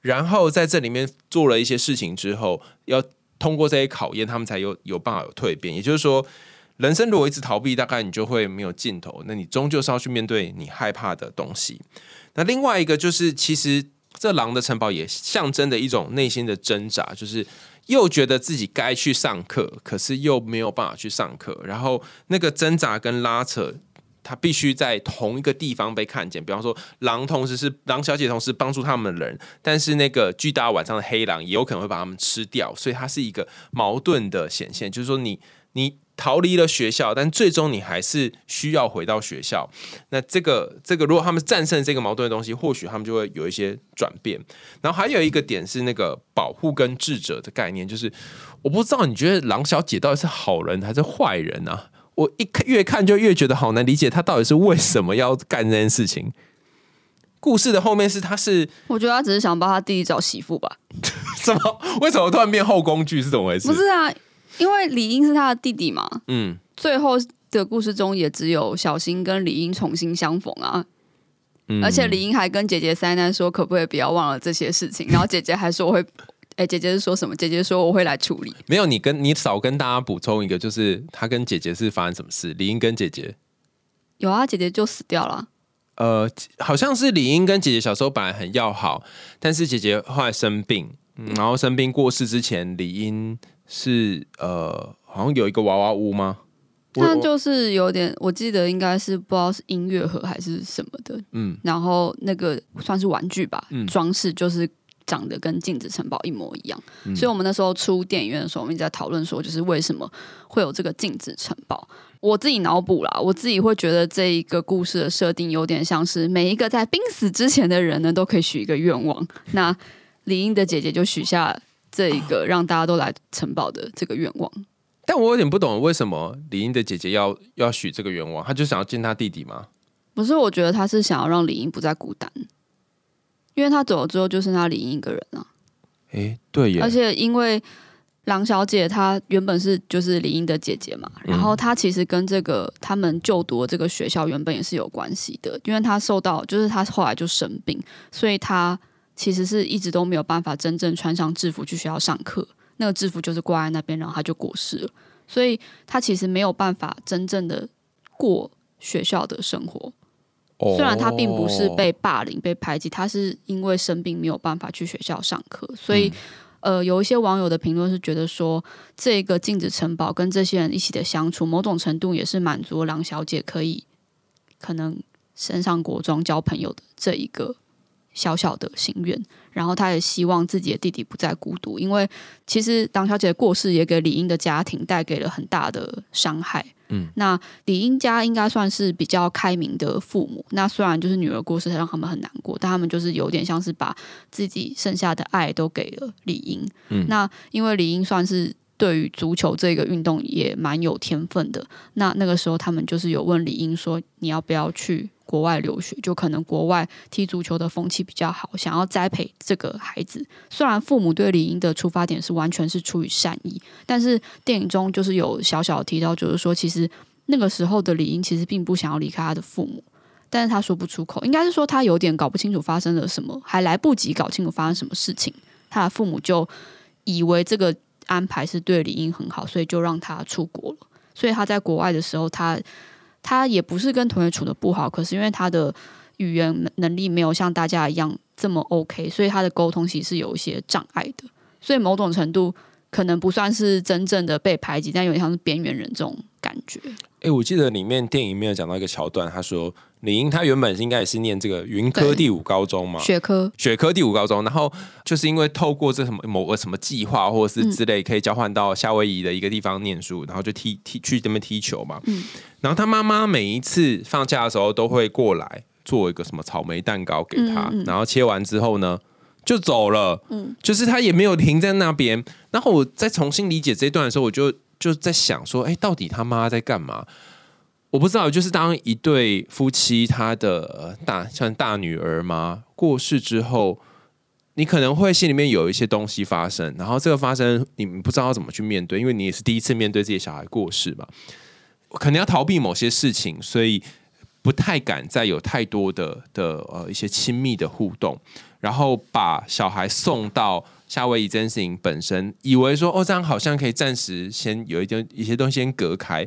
然后在这里面做了一些事情之后，要通过这些考验，他们才有有办法有蜕变。也就是说，人生如果一直逃避，大概你就会没有尽头。那你终究是要去面对你害怕的东西。那另外一个就是，其实这狼的城堡也象征着一种内心的挣扎，就是又觉得自己该去上课，可是又没有办法去上课，然后那个挣扎跟拉扯。他必须在同一个地方被看见，比方说，狼同时是狼小姐，同时帮助他们的人，但是那个巨大晚上的黑狼也有可能会把他们吃掉，所以它是一个矛盾的显现，就是说你你逃离了学校，但最终你还是需要回到学校。那这个这个，如果他们战胜这个矛盾的东西，或许他们就会有一些转变。然后还有一个点是那个保护跟智者的概念，就是我不知道你觉得狼小姐到底是好人还是坏人啊？我一看越看就越觉得好难理解，他到底是为什么要干这件事情。故事的后面是他是我觉得他只是想帮他弟弟找媳妇吧。*laughs* 什么？为什么突然变后宫剧是怎么回事？不是啊，因为李英是他的弟弟嘛，嗯，最后的故事中也只有小新跟李英重新相逢啊。嗯而且李英还跟姐姐三难说，可不可以不要忘了这些事情？然后姐姐还说我会，哎、姐姐是说什么？姐姐说我会来处理。没有你跟你少跟大家补充一个，就是他跟姐姐是发生什么事？李英跟姐姐，有啊，姐姐就死掉了。呃，好像是李英跟姐姐小时候本来很要好，但是姐姐后来生病，嗯然后生病过世之前，李英是呃，好像有一个娃娃屋吗？我但就是有点，我记得应该是不知道是音乐盒还是什么的，嗯然后那个算是玩具吧，嗯装饰就是长得跟镜子城堡一模一样。嗯所以我们那时候出电影院的时候，我们一直在讨论说，就是为什么会有这个镜子城堡。我自己脑补啦，我自己会觉得这一个故事的设定有点像是每一个在濒死之前的人呢，都可以许一个愿望。那李英的姐姐就许下这一个让大家都来城堡的这个愿望。但我有点不懂为什么李英的姐姐要要许这个愿望，她就想要见她弟弟吗？不是，我觉得她是想要让李英不再孤单，因为他走了之后就剩下李英一个人了。诶，对耶，而且因为郎小姐她原本是就是李英的姐姐嘛，然后她其实跟这个他们就读的这个学校原本也是有关系的，因为她受到就是她后来就生病，所以她其实是一直都没有办法真正穿上制服去学校上课，那个制服就是挂在那边，然后她就过世了，所以她其实没有办法真正的过学校的生活。虽然他并不是被霸凌、被排挤，他是因为生病没有办法去学校上课，所以，呃，有一些网友的评论是觉得说，这个镜子城堡跟这些人一起的相处，某种程度也是满足郎小姐可以可能身上国装交朋友的这一个小小的心愿。然后，他也希望自己的弟弟不再孤独，因为其实党小姐的过世也给李英的家庭带给了很大的伤害。嗯，那李英家应该算是比较开明的父母。那虽然就是女儿过世让他们很难过，但他们就是有点像是把自己剩下的爱都给了李英。嗯，那因为李英算是对于足球这个运动也蛮有天分的。那那个时候他们就是有问李英说：“你要不要去？”国外留学，就可能国外踢足球的风气比较好，想要栽培这个孩子。虽然父母对李英的出发点是完全是出于善意，但是电影中就是有小小提到，就是说其实那个时候的李英其实并不想要离开他的父母，但是他说不出口，应该是说他有点搞不清楚发生了什么，还来不及搞清楚发生什么事情，他的父母就以为这个安排是对李英很好，所以就让他出国了。所以他在国外的时候，他。他也不是跟同学处的不好，可是因为他的语言能力没有像大家一样这么 OK，所以他的沟通其实是有一些障碍的。所以某种程度可能不算是真正的被排挤，但有点像是边缘人这种感觉。哎，我记得里面电影里面有讲到一个桥段，他说李英他原本应该也是念这个云科第五高中嘛，学科学科第五高中，然后就是因为透过这什么某个什么计划或者是之类，可以交换到夏威夷的一个地方念书，然后就踢踢去那边踢球嘛。嗯，然后他妈妈每一次放假的时候都会过来做一个什么草莓蛋糕给他，然后切完之后呢就走了。嗯，就是他也没有停在那边。然后我再重新理解这段的时候，我就。就在想说，哎，到底他妈在干嘛？我不知道。就是当一对夫妻，他的大像大女儿嘛过世之后，你可能会心里面有一些东西发生，然后这个发生，你们不知道怎么去面对，因为你也是第一次面对自己小孩过世嘛，可能要逃避某些事情，所以不太敢再有太多的的呃一些亲密的互动，然后把小孩送到。夏威夷这件事情本身，以为说哦，这样好像可以暂时先有一点一些东西先隔开，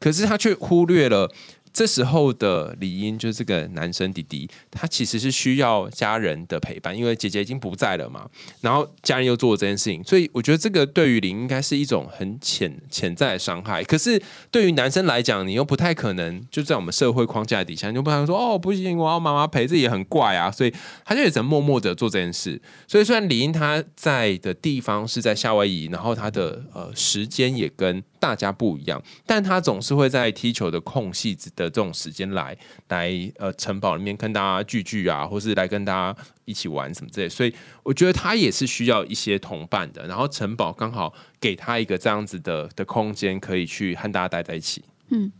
可是他却忽略了。这时候的李英就是这个男生弟弟，他其实是需要家人的陪伴，因为姐姐已经不在了嘛。然后家人又做这件事情，所以我觉得这个对于李应该是一种很潜潜在的伤害。可是对于男生来讲，你又不太可能就在我们社会框架底下，你就不能说哦不行，我要妈妈陪，这也很怪啊。所以他就只能默默的做这件事。所以虽然李英他在的地方是在夏威夷，然后他的呃时间也跟。大家不一样，但他总是会在踢球的空隙的这种时间来来呃城堡里面跟大家聚聚啊，或是来跟大家一起玩什么之类，所以我觉得他也是需要一些同伴的。然后城堡刚好给他一个这样子的的空间，可以去和大家待在一起。嗯。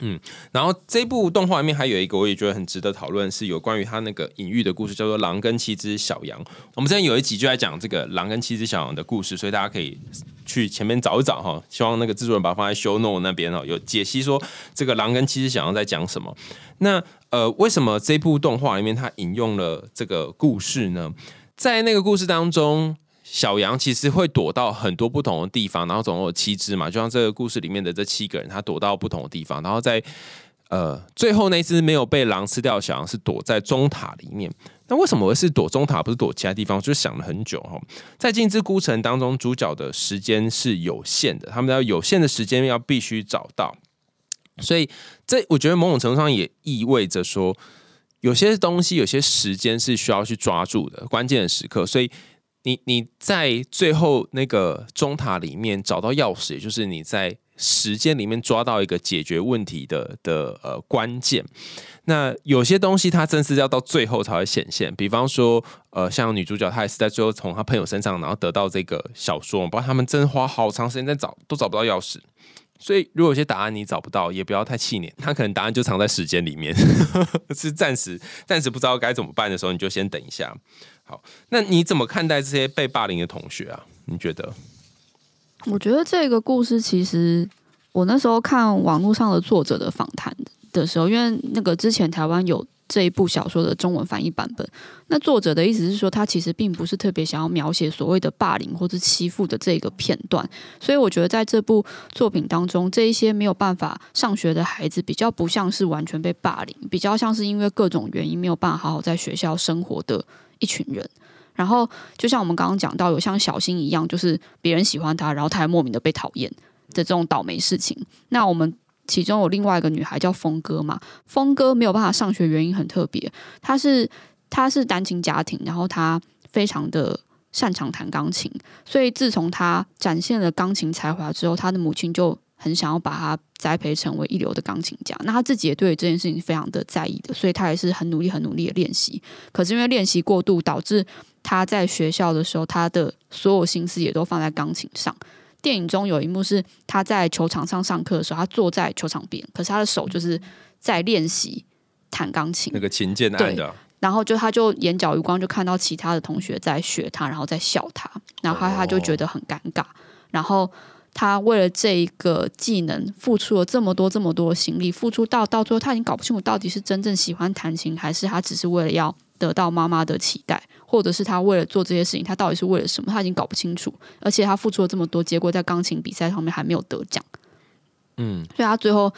嗯，然后这部动画里面还有一个我也觉得很值得讨论，是有关于他那个隐喻的故事，叫做《狼跟七只小羊》。我们之前有一集就在讲这个狼跟七只小羊的故事，所以大家可以去前面找一找哈。希望那个制作人把它放在 show note 那边哦，有解析说这个狼跟七只小羊在讲什么。那呃，为什么这部动画里面他引用了这个故事呢？在那个故事当中。小羊其实会躲到很多不同的地方，然后总共有七只嘛，就像这个故事里面的这七个人，他躲到不同的地方，然后在呃最后那只没有被狼吃掉的小羊是躲在中塔里面。那为什么会是躲中塔，不是躲其他地方？就想了很久哈。在进之孤城当中，主角的时间是有限的，他们要有限的时间要必须找到，所以这我觉得某种程度上也意味着说，有些东西、有些时间是需要去抓住的关键的时刻，所以。你你在最后那个中塔里面找到钥匙，也就是你在时间里面抓到一个解决问题的的呃关键。那有些东西它真是要到最后才会显现，比方说呃，像女主角她也是在最后从她朋友身上然后得到这个小说，不然他们真花好长时间在找都找不到钥匙。所以，如果有些答案你找不到，也不要太气馁。他可能答案就藏在时间里面，*laughs* 是暂时暂时不知道该怎么办的时候，你就先等一下。好，那你怎么看待这些被霸凌的同学啊？你觉得？我觉得这个故事其实，我那时候看网络上的作者的访谈的时候，因为那个之前台湾有。这一部小说的中文翻译版本，那作者的意思是说，他其实并不是特别想要描写所谓的霸凌或者欺负的这个片段，所以我觉得在这部作品当中，这一些没有办法上学的孩子，比较不像是完全被霸凌，比较像是因为各种原因没有办法好好在学校生活的一群人。然后，就像我们刚刚讲到，有像小新一样，就是别人喜欢他，然后他还莫名的被讨厌的这种倒霉事情。那我们。其中有另外一个女孩叫峰哥嘛，峰哥没有办法上学，原因很特别，他是他是单亲家庭，然后他非常的擅长弹钢琴，所以自从他展现了钢琴才华之后，他的母亲就很想要把他栽培成为一流的钢琴家。那他自己也对这件事情非常的在意的，所以他也是很努力、很努力的练习。可是因为练习过度，导致他在学校的时候，他的所有心思也都放在钢琴上。电影中有一幕是他在球场上上课的时候，他坐在球场边，可是他的手就是在练习弹钢琴，那个琴键按的。然后就他就眼角余光就看到其他的同学在学他，然后在笑他，然后他他就觉得很尴尬。然后他为了这一个技能付出了这么多这么多的心力，付出到到最后他已经搞不清楚到底是真正喜欢弹琴，还是他只是为了要得到妈妈的期待。或者是他为了做这些事情，他到底是为了什么？他已经搞不清楚，而且他付出了这么多，结果在钢琴比赛上面还没有得奖。嗯，所以他最后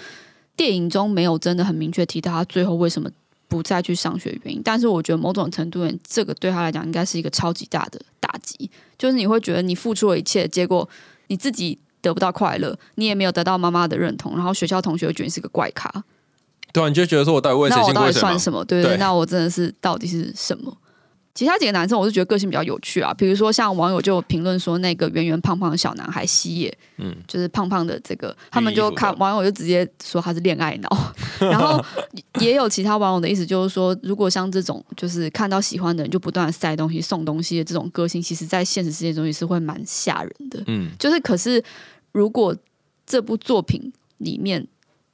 电影中没有真的很明确提到他最后为什么不再去上学原因。但是我觉得某种程度，这个对他来讲应该是一个超级大的打击，就是你会觉得你付出了一切，结果你自己得不到快乐，你也没有得到妈妈的认同，然后学校同学觉得你是个怪咖。对啊，你就觉得说我到底为那我到底算什么？对对，那我真的是到底是什么？其他几个男生，我是觉得个性比较有趣啊。比如说，像网友就评论说，那个圆圆胖胖的小男孩西野，嗯，就是胖胖的这个，他们就看网友就直接说他是恋爱脑。*laughs* 然后也有其他网友的意思，就是说，如果像这种就是看到喜欢的人就不断的塞东西、送东西的这种个性，其实在现实世界中也是会蛮吓人的。嗯，就是可是如果这部作品里面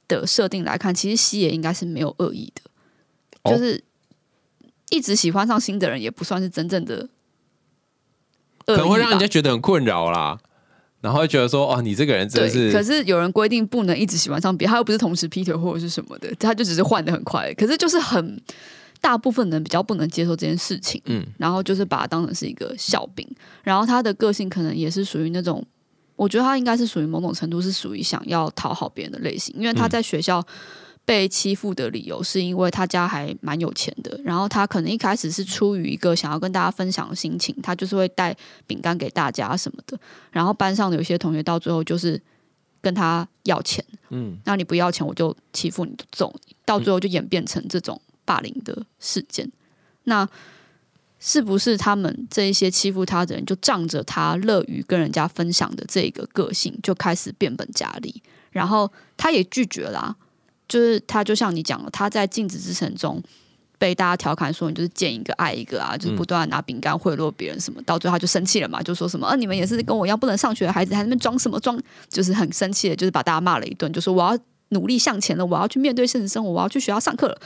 的设定来看，其实西野应该是没有恶意的，就是。一直喜欢上新的人也不算是真正的，可能会让人家觉得很困扰啦。然后觉得说，哦，你这个人真的是……可是有人规定不能一直喜欢上别人，他又不是同时劈腿或者是什么的，他就只是换的很快。可是就是很大部分人比较不能接受这件事情，嗯，然后就是把它当成是一个笑柄。然后他的个性可能也是属于那种，我觉得他应该是属于某种程度是属于想要讨好别人的类型，因为他在学校。被欺负的理由是因为他家还蛮有钱的，然后他可能一开始是出于一个想要跟大家分享的心情，他就是会带饼干给大家什么的。然后班上的有些同学到最后就是跟他要钱，嗯，那你不要钱我就欺负你，揍你，到最后就演变成这种霸凌的事件。那是不是他们这一些欺负他的人就仗着他乐于跟人家分享的这个个性，就开始变本加厉？然后他也拒绝了。就是他，就像你讲了，他在镜子之城中被大家调侃说你就是见一个爱一个啊，就是不断拿饼干贿赂别人什么，到最后他就生气了嘛，就说什么，呃，你们也是跟我一样不能上学的孩子，还在那边装什么装，就是很生气的，就是把大家骂了一顿，就说我要努力向前了，我要去面对现实生活，我要去学校上课了。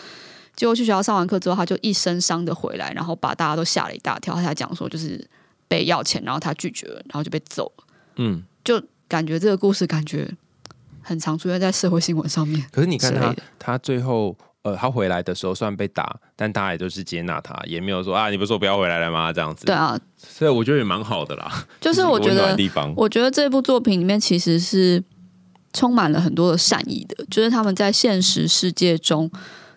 结果去学校上完课之后，他就一身伤的回来，然后把大家都吓了一大跳。他才讲说就是被要钱，然后他拒绝了，然后就被揍了。嗯，就感觉这个故事感觉。很常出现在社会新闻上面。*laughs* 可是你看他，他最后呃，他回来的时候虽然被打，但大家也都是接纳他，也没有说啊，你不是说不要回来了吗？这样子。对啊，所以我觉得也蛮好的啦。就是我觉得地方，我觉得这部作品里面其实是充满了很多的善意的，就是他们在现实世界中。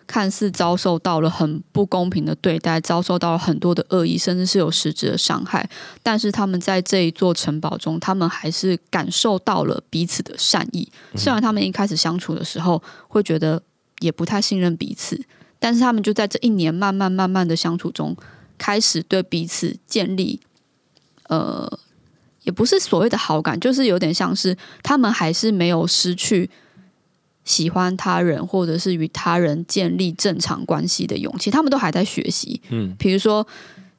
看似遭受到了很不公平的对待，遭受到了很多的恶意，甚至是有实质的伤害。但是他们在这一座城堡中，他们还是感受到了彼此的善意。虽然他们一开始相处的时候会觉得也不太信任彼此，但是他们就在这一年慢慢慢慢的相处中，开始对彼此建立呃也不是所谓的好感，就是有点像是他们还是没有失去喜欢他人或者是与他人建立正常关系的勇气，他们都还在学习。嗯，比如说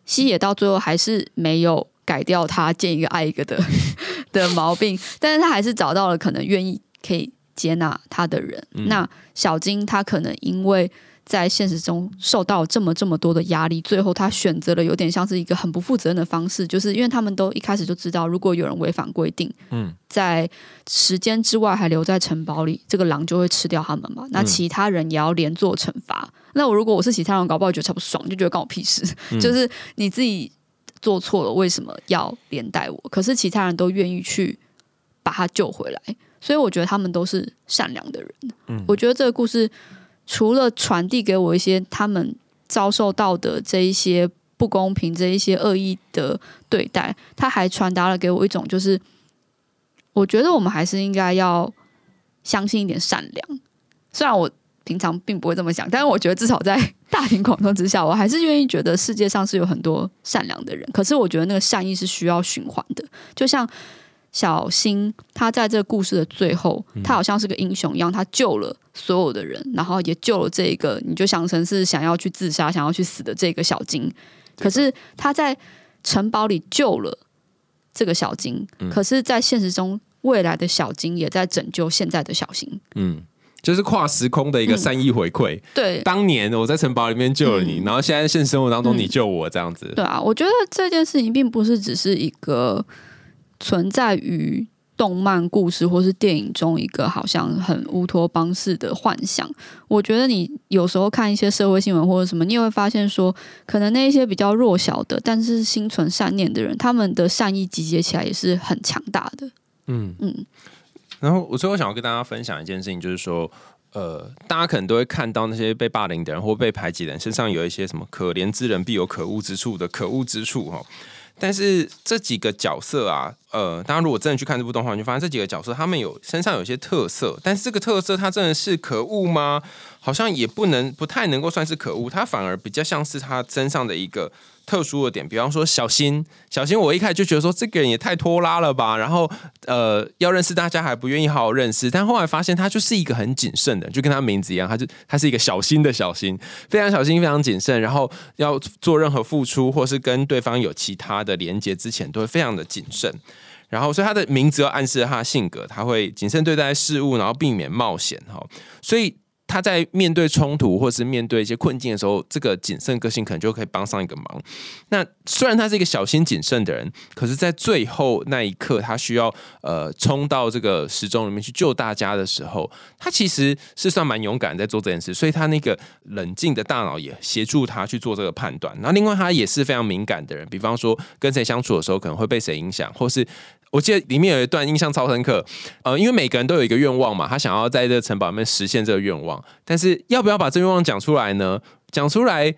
西野到最后还是没有改掉他见一个爱一个的 *laughs* 的毛病，但是他还是找到了可能愿意可以接纳他的人。嗯那小金他可能因为在现实中受到这么这么多的压力，最后他选择了有点像是一个很不负责任的方式，就是因为他们都一开始就知道，如果有人违反规定，嗯，在时间之外还留在城堡里，这个狼就会吃掉他们嘛。那其他人也要连做惩罚。那我如果我是其他人，搞不好觉得超不爽，就觉得关我屁事，*laughs* 就是你自己做错了，为什么要连带我？可是其他人都愿意去把他救回来，所以我觉得他们都是善良的人。嗯我觉得这个故事除了传递给我一些他们遭受到的这一些不公平、这一些恶意的对待，他还传达了给我一种，就是我觉得我们还是应该要相信一点善良。虽然我平常并不会这么想，但是我觉得至少在大庭广众之下，我还是愿意觉得世界上是有很多善良的人。可是我觉得那个善意是需要循环的，就像小新他在这个故事的最后，他好像是个英雄一样，他救了所有的人，然后也救了这个你就想成是想要去自杀、想要去死的这个小金。可是他在城堡里救了这个小金，可是，在现实中，未来的小金也在拯救现在的小新。嗯，就是跨时空的一个善意回馈。对，当年我在城堡里面救了你，嗯然后现在现实生活当中嗯你救我这样子。对啊，我觉得这件事情并不是只是一个存在于动漫故事或是电影中一个好像很乌托邦式的幻想。我觉得你有时候看一些社会新闻或者什么，你也会发现说，可能那一些比较弱小的，但是心存善念的人，他们的善意集结起来也是很强大的。嗯嗯然后我最后想要跟大家分享一件事情，就是说，呃，大家可能都会看到那些被霸凌的人或被排挤的人身上有一些什么“可怜之人必有可恶之处”的可恶之处哈。但是这几个角色啊，呃，大家如果真的去看这部动画，你就发现这几个角色他们有身上有些特色，但是这个特色它真的是可恶吗？好像也不能不太能够算是可恶，它反而比较像是他身上的一个特殊的点。比方说小新，小新我一开始就觉得说这个人也太拖拉了吧，然后呃要认识大家还不愿意好好认识，但后来发现他就是一个很谨慎的，就跟他名字一样，他就他是一个小心的小心，非常小心，非常谨慎，然后要做任何付出或是跟对方有其他的连接之前，都会非常的谨慎。然后，所以他的名字要暗示他的性格，他会谨慎对待事物，然后避免冒险哈。所以他在面对冲突或是面对一些困境的时候，这个谨慎个性可能就可以帮上一个忙。那虽然他是一个小心谨慎的人，可是，在最后那一刻，他需要呃冲到这个时钟里面去救大家的时候，他其实是算蛮勇敢在做这件事，所以他那个冷静的大脑也协助他去做这个判断。然后，另外他也是非常敏感的人，比方说跟谁相处的时候可能会被谁影响，或是我记得里面有一段印象超深刻，呃，因为每个人都有一个愿望嘛，他想要在这个城堡里面实现这个愿望，但是要不要把这愿望讲出来呢？讲出来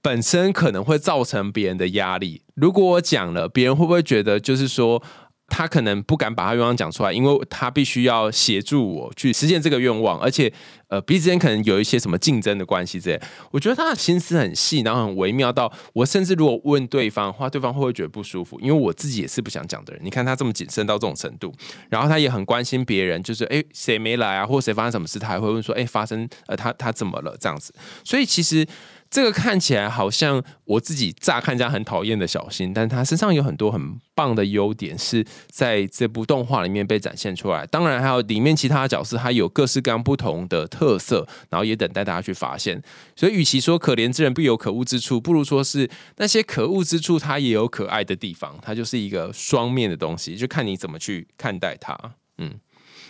本身可能会造成别人的压力。如果我讲了，别人会不会觉得就是说？他可能不敢把他愿望讲出来，因为他必须要协助我去实现这个愿望，而且呃彼此间可能有一些什么竞争的关系之类。我觉得他的心思很细，然后很微妙到我甚至如果问对方的话，对方会不会觉得不舒服？因为我自己也是不想讲的人。你看他这么谨慎到这种程度，然后他也很关心别人，就是诶谁没来啊，或谁发生什么事，他还会问说诶发生呃他他怎么了这样子。所以其实。这个看起来好像我自己乍看家很讨厌的小新，但他身上有很多很棒的优点，是在这部动画里面被展现出来。当然，还有里面其他的角色，他有各式各样不同的特色，然后也等待大家去发现。所以，与其说可怜之人必有可恶之处，不如说是那些可恶之处，它也有可爱的地方。它就是一个双面的东西，就看你怎么去看待它。嗯。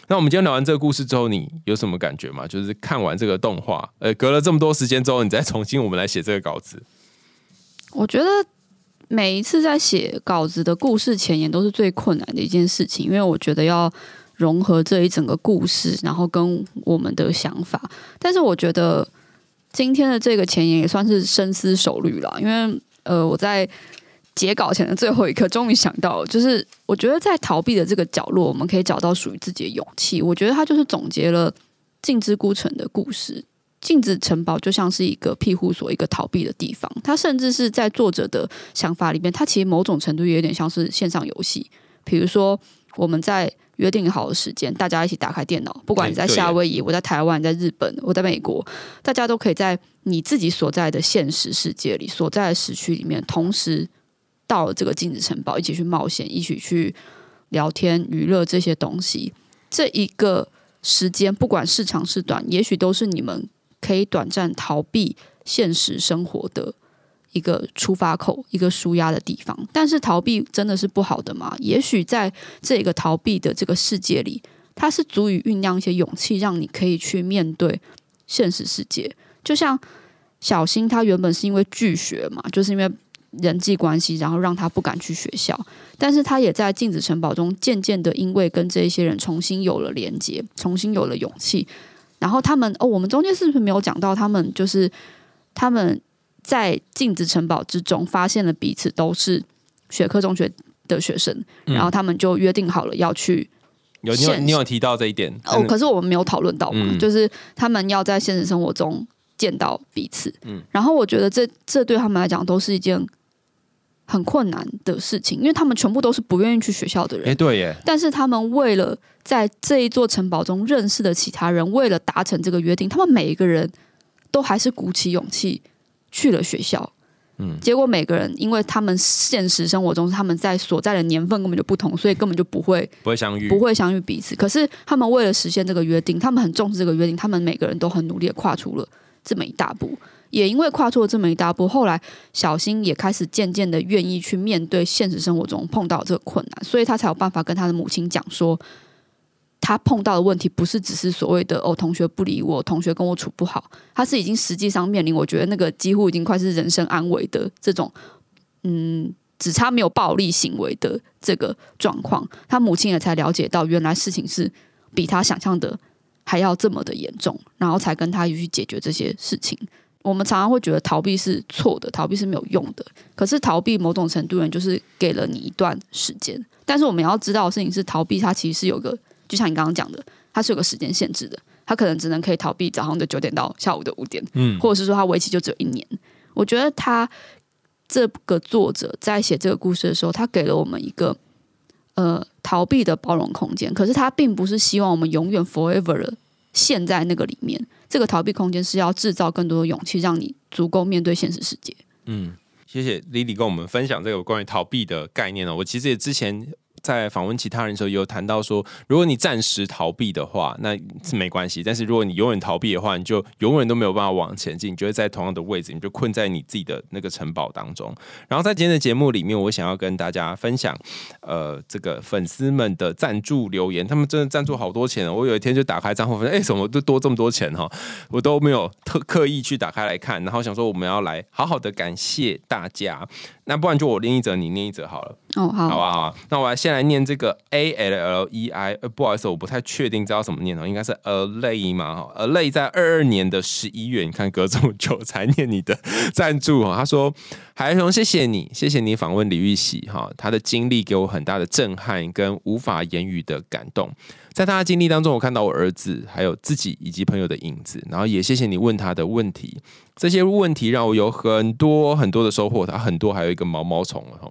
那我们今天聊完这个故事之后，你有什么感觉吗？就是看完这个动画，呃，隔了这么多时间之后，你再重新我们来写这个稿子。我觉得每一次在写稿子的故事前言都是最困难的一件事情，因为我觉得要融合这一整个故事，然后跟我们的想法。但是我觉得今天的这个前言也算是深思熟虑了，因为呃，我在截稿前的最后一刻，终于想到了，就是我觉得在逃避的这个角落，我们可以找到属于自己的勇气。我觉得它就是总结了镜之孤城的故事。镜子城堡就像是一个庇护所，一个逃避的地方。它甚至是在作者的想法里面，它其实某种程度也有点像是线上游戏。比如说我们在约定好的时间，大家一起打开电脑，不管你在夏威夷，我在台湾，在日本，我在美国，大家都可以在你自己所在的现实世界里，所在的时区里面，同时到了这个镜子城堡，一起去冒险，一起去聊天、娱乐这些东西。这一个时间，不管是长是短，也许都是你们可以短暂逃避现实生活的。一个出发口，一个舒压的地方。但是逃避真的是不好的吗？也许在这个逃避的这个世界里，它是足以酝酿一些勇气，让你可以去面对现实世界。就像小新，他原本是因为拒学嘛，就是因为人际关系，然后让他不敢去学校。但是他也在镜子城堡中，渐渐的因为跟这一些人重新有了连接，重新有了勇气。然后他们哦，我们中间是不是没有讲到他们？就是他们。在镜子城堡之中，发现了彼此都是学科中学的学生，然后他们就约定好了要去。有你有你有提到这一点哦，可是我们没有讨论到嘛，就是他们要在现实生活中见到彼此。嗯，然后我觉得这这对他们来讲都是一件很困难的事情，因为他们全部都是不愿意去学校的人。哎，对耶。但是他们为了在这一座城堡中认识的其他人，为了达成这个约定，他们每一个人都还是鼓起勇气。去了学校，嗯，结果每个人因为他们现实生活中他们在所在的年份根本就不同，所以根本就不会不会相遇，不会相遇彼此。可是他们为了实现这个约定，他们很重视这个约定，他们每个人都很努力的跨出了这么一大步。也因为跨出了这么一大步，后来小新也开始渐渐的愿意去面对现实生活中碰到这个困难，所以他才有办法跟他的母亲讲说。他碰到的问题不是只是所谓的哦，同学不理我，同学跟我处不好，他是已经实际上面临，我觉得那个几乎已经快是人身安危的这种，嗯，只差没有暴力行为的这个状况。他母亲也才了解到，原来事情是比他想象的还要这么的严重，然后才跟他去解决这些事情。我们常常会觉得逃避是错的，逃避是没有用的。可是逃避某种程度上就是给了你一段时间，但是我们要知道的事情是，逃避它其实是有个。就像你刚刚讲的，它是有个时间限制的，它可能只能可以逃避早上的九点到下午的五点，嗯，或者是说它为期就只有一年。我觉得他这个作者在写这个故事的时候，他给了我们一个呃逃避的包容空间，可是他并不是希望我们永远 forever 的陷在那个里面。这个逃避空间是要制造更多的勇气，让你足够面对现实世界。嗯，谢谢 Lily 跟我们分享这个关于逃避的概念呢。我其实也之前。在访问其他人的时候，有谈到说，如果你暂时逃避的话，那是没关系；但是如果你永远逃避的话，你就永远都没有办法往前进，你就会在同样的位置，你就困在你自己的那个城堡当中。然后在今天的节目里面，我想要跟大家分享，呃，这个粉丝们的赞助留言，他们真的赞助好多钱。哦我有一天就打开账户，发现哎，怎么都多这么多钱哈？我都没有特刻意去打开来看，然后想说我们要来好好的感谢大家。那不然就我念一则，你念一则好了。哦，好，好吧，好。那我来先来念这个 A L L E I，呃，不好意思，我不太确定知道怎么念哦，应该是 A Lay 嘛，哈，A Lay 在二二年的十一月，你看隔这么久才念你的赞助哈。他说：“海熊，谢谢你，谢谢你访问李玉玺哈，他的经历给我很大的震撼跟无法言语的感动。在他的经历当中，我看到我儿子还有自己以及朋友的影子，然后也谢谢你问他的问题。”这些问题让我有很多很多的收获，他很多还有一个毛毛虫哈。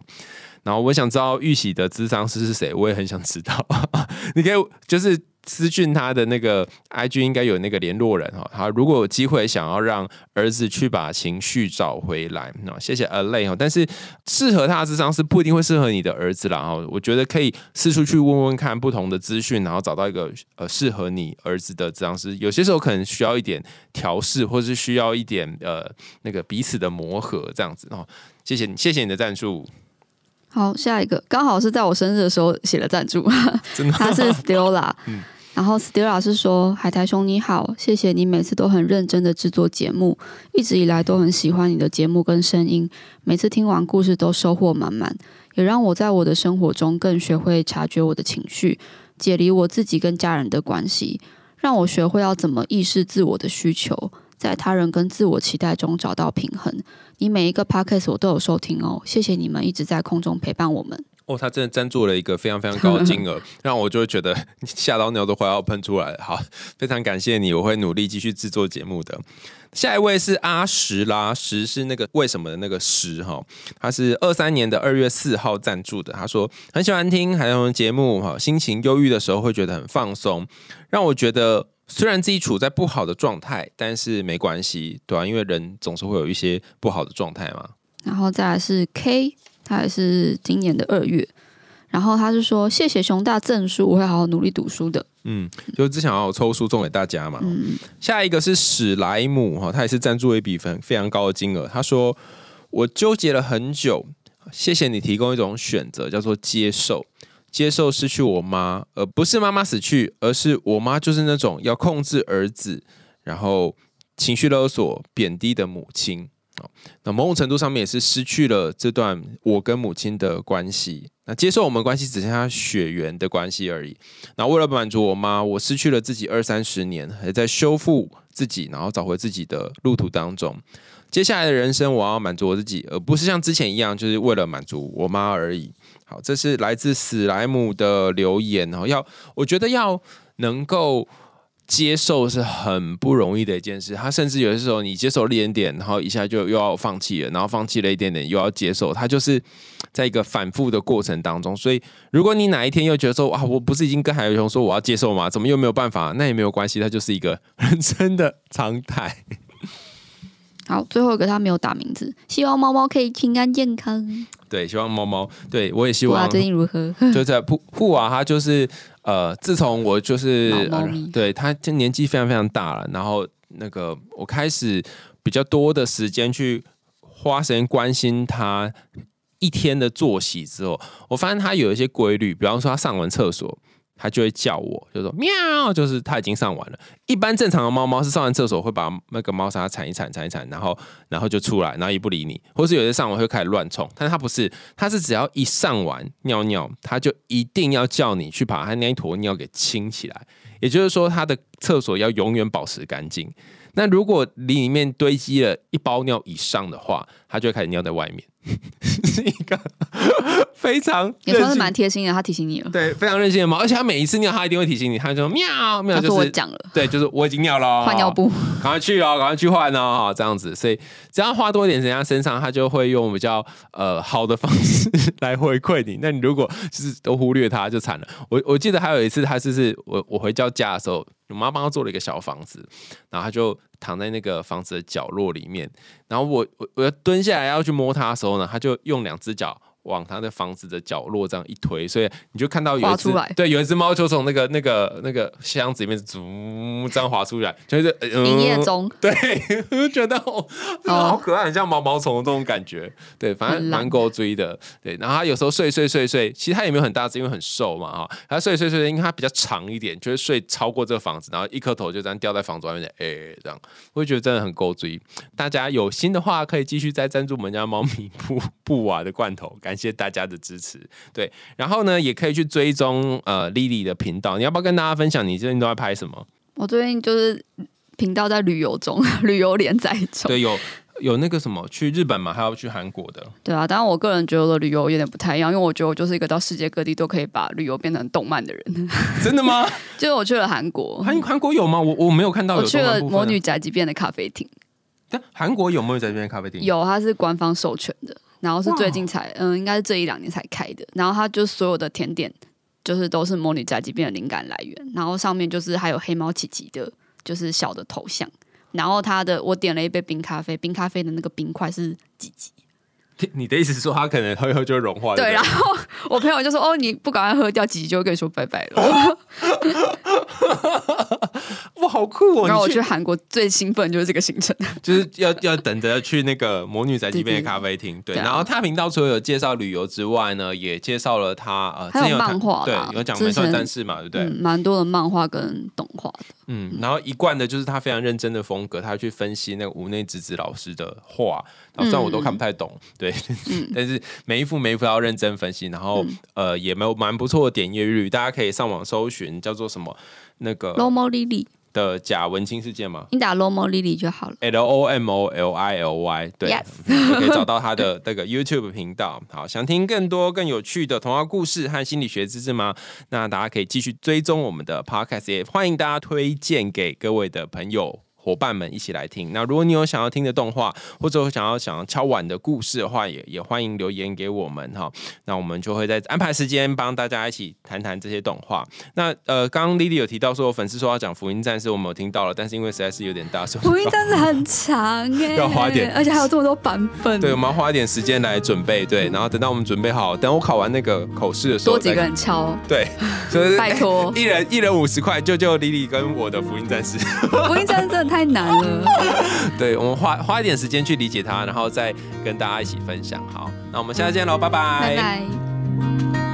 然后我想知道玉玺的智商师是谁，我也很想知道。*laughs* 你可以就是。私讯他的那个 IG 应该有那个联络人哈，他如果有机会想要让儿子去把情绪找回来，那谢谢 A Lay 哈，但是适合他的智商是不一定会适合你的儿子啦哈，我觉得可以四处去问问看不同的资讯，然后找到一个呃适合你儿子的智商师，有些时候可能需要一点调试，或是需要一点呃那个彼此的磨合这样子哦，谢谢你，谢谢你的赞助。好，下一个。刚好是在我生日的时候写了赞助，*laughs* 他是 Stella。*laughs* 然后 Stella 是说：“海苔兄你好，谢谢你每次都很认真的制作节目，一直以来都很喜欢你的节目跟声音，每次听完故事都收获满满，也让我在我的生活中更学会察觉我的情绪，解离我自己跟家人的关系，让我学会要怎么意识自我的需求，在他人跟自我期待中找到平衡。你每一个 podcast 我都有收听哦，谢谢你们一直在空中陪伴我们。”哦，他真的赞助了一个非常非常高的金额，*laughs* 让我就会觉得 *laughs* 吓到尿都快要喷出来了。好，非常感谢你，我会努力继续制作节目的。下一位是阿石啦，石是那个为什么的那个石哈，他是二三年的二月四号赞助的。他说很喜欢听海洋节目哈，心情忧郁的时候会觉得很放松，让我觉得虽然自己处在不好的状态，但是没关系，对吧？因为人总是会有一些不好的状态嘛。然后再来是 K，他也是今年的二月，然后他是说谢谢熊大赠书，我会好好努力读书的。嗯，就只想要抽书送给大家嘛。嗯，下一个是史莱姆哈，他也是赞助一笔分非常高的金额。他说我纠结了很久，谢谢你提供一种选择，叫做接受，接受失去我妈，而不是妈妈死去，而是我妈就是那种要控制儿子，然后情绪勒索、贬低的母亲。那某种程度上面也是失去了这段我跟母亲的关系。那接受我们关系只剩下血缘的关系而已。那为了满足我妈，我失去了自己二三十年，还在修复自己，然后找回自己的路途当中。接下来的人生，我要满足我自己，而不是像之前一样，就是为了满足我妈而已。好，这是来自史莱姆的留言哦。要我觉得要能够。接受是很不容易的一件事，他甚至有些时候你接受一点点，然后一下就又要放弃了，然后放弃了一点点又要接受，他就是在一个反复的过程当中。所以，如果你哪一天又觉得说，哇，我不是已经跟海游雄说我要接受吗？怎么又没有办法？那也没有关系，它就是一个 *laughs* 人生的常态。好，最后一个他没有打名字，希望猫猫可以平安健康。对，希望猫猫，对我也希望。最近如何？*laughs* 就在布布娃，他就是呃，自从我就是对他，这年纪非常非常大了，然后那个我开始比较多的时间去花时间关心他一天的作息之后，我发现他有一些规律，比方说他上完厕所。它就会叫我，就说喵，就是它已经上完了。一般正常的猫猫是上完厕所会把那个猫砂铲一铲，铲一铲，然后然后就出来，然后也不理你。或是有些上完会开始乱冲，但是它不是，它是只要一上完尿尿，它就一定要叫你去把它那一坨尿给清起来。也就是说，它的厕所要永远保持干净。那如果里面堆积了一包尿以上的话，它就会开始尿在外面。*laughs* 是一个非常也算是蛮贴心的，他提醒你了。对，非常任性的猫，而且他每一次尿，他一定会提醒你。他就说喵喵，就是我讲了，对，就是我已经尿了，换尿布，*laughs* 赶快去哦，赶快去换哦，这样子。所以只要花多一点时间在身上，他就会用比较呃好的方式 *laughs* 来回馈你。那你如果就是都忽略他，就惨了。我我记得还有一次，他是是我我回到家的时候。我妈帮他做了一个小房子，然后他就躺在那个房子的角落里面，然后我我我要蹲下来要去摸它的时候呢，它就用两只脚。往他的房子的角落这样一推，所以你就看到有一只对，有一只猫就从那个那个那个箱子里面呜这样滑出来，就是营业中。对，*laughs* 我就觉得哦，好可爱，很像毛毛虫这种感觉。对，反正蛮够追的。对，然后他有时候睡睡睡睡，其实他也没有很大只，因为很瘦嘛哈。他睡睡睡，因为他比较长一点，就是睡超过这个房子，然后一颗头就这样掉在房子外面，哎，这样，我就觉得真的很够追。大家有心的话，可以继续再赞助我们家猫咪布布瓦的罐头，感。感谢大家的支持，对，然后呢，也可以去追踪呃 Lily 的频道。你要不要跟大家分享你最近都在拍什么？我最近就是频道在旅游中，*laughs* 旅游连载中。对，有有那个什么去日本嘛，还要去韩国的。对啊，当然我个人觉得旅游有点不太一样，因为我觉得我就是一个到世界各地都可以把旅游变成动漫的人。*laughs* 真的吗？就是我去了韩国，韩韩国有吗？我我没有看到。我去了魔女宅急便的咖啡厅。但韩国有魔女宅急便咖啡厅？有，它是官方授权的。然后是最近才，嗯，应该是这一两年才开的。然后它就所有的甜点，就是都是魔女宅急便的灵感来源。然后上面就是还有黑猫琪琪的，就是小的头像。然后它的，我点了一杯冰咖啡，冰咖啡的那个冰块是几级？你的意思是说，它可能喝一喝就会融化？对。然后我朋友就说：“哦，你不赶快喝掉，几集就会跟你说拜拜了。*laughs* ”哇，好酷哦！然后我去韩国最兴奋就是这个行程，就是要要等着去那个魔女宅急便的咖啡厅。对，然后他频道除了有介绍旅游之外呢，也介绍了他呃，还有漫画，对，有讲美少女战士嘛，对不对？蛮多的漫画跟动画的。嗯，然后一贯的就是他非常认真的风格，他去分析那个无内直子老师的画，虽然我都看不太懂，对，但是每一幅每一幅要认真分析，然后呃，也没有蛮不错的点阅率，大家可以上网搜寻叫做什么那个。Lomo Lily。的假文青事件吗？你打 Lomo Lily 就好了。L O M O L I L Y，对可以找到他的那个 YouTube 频道。好，想听更多更有趣的童话故事和心理学知识吗？那大家可以继续追踪我们的 Podcast，也欢迎大家推荐给各位的朋友。伙伴们一起来听。那如果你有想要听的动画，或者有想要想要敲碗的故事的话，也也欢迎留言给我们哈。那我们就会在安排时间帮大家一起谈谈这些动画。那呃，刚刚 Lily 有提到说粉丝说要讲福音战士，我们有听到了，但是因为实在是有点大，所以福音战士很长哎，*laughs* 要花点而且还有这么多版本。对，我们要花一点时间来准备，对，然后等到我们准备好，等我考完那个口试的时候，多几个，人敲，对，所 *laughs* 以拜托。*laughs* 一人一人五十块，救救莉莉跟我的福音战士。福音战士真的太难了。*laughs* 对，我们花花一点时间去理解它，然后再跟大家一起分享。好，那我们下次见喽，拜拜拜拜。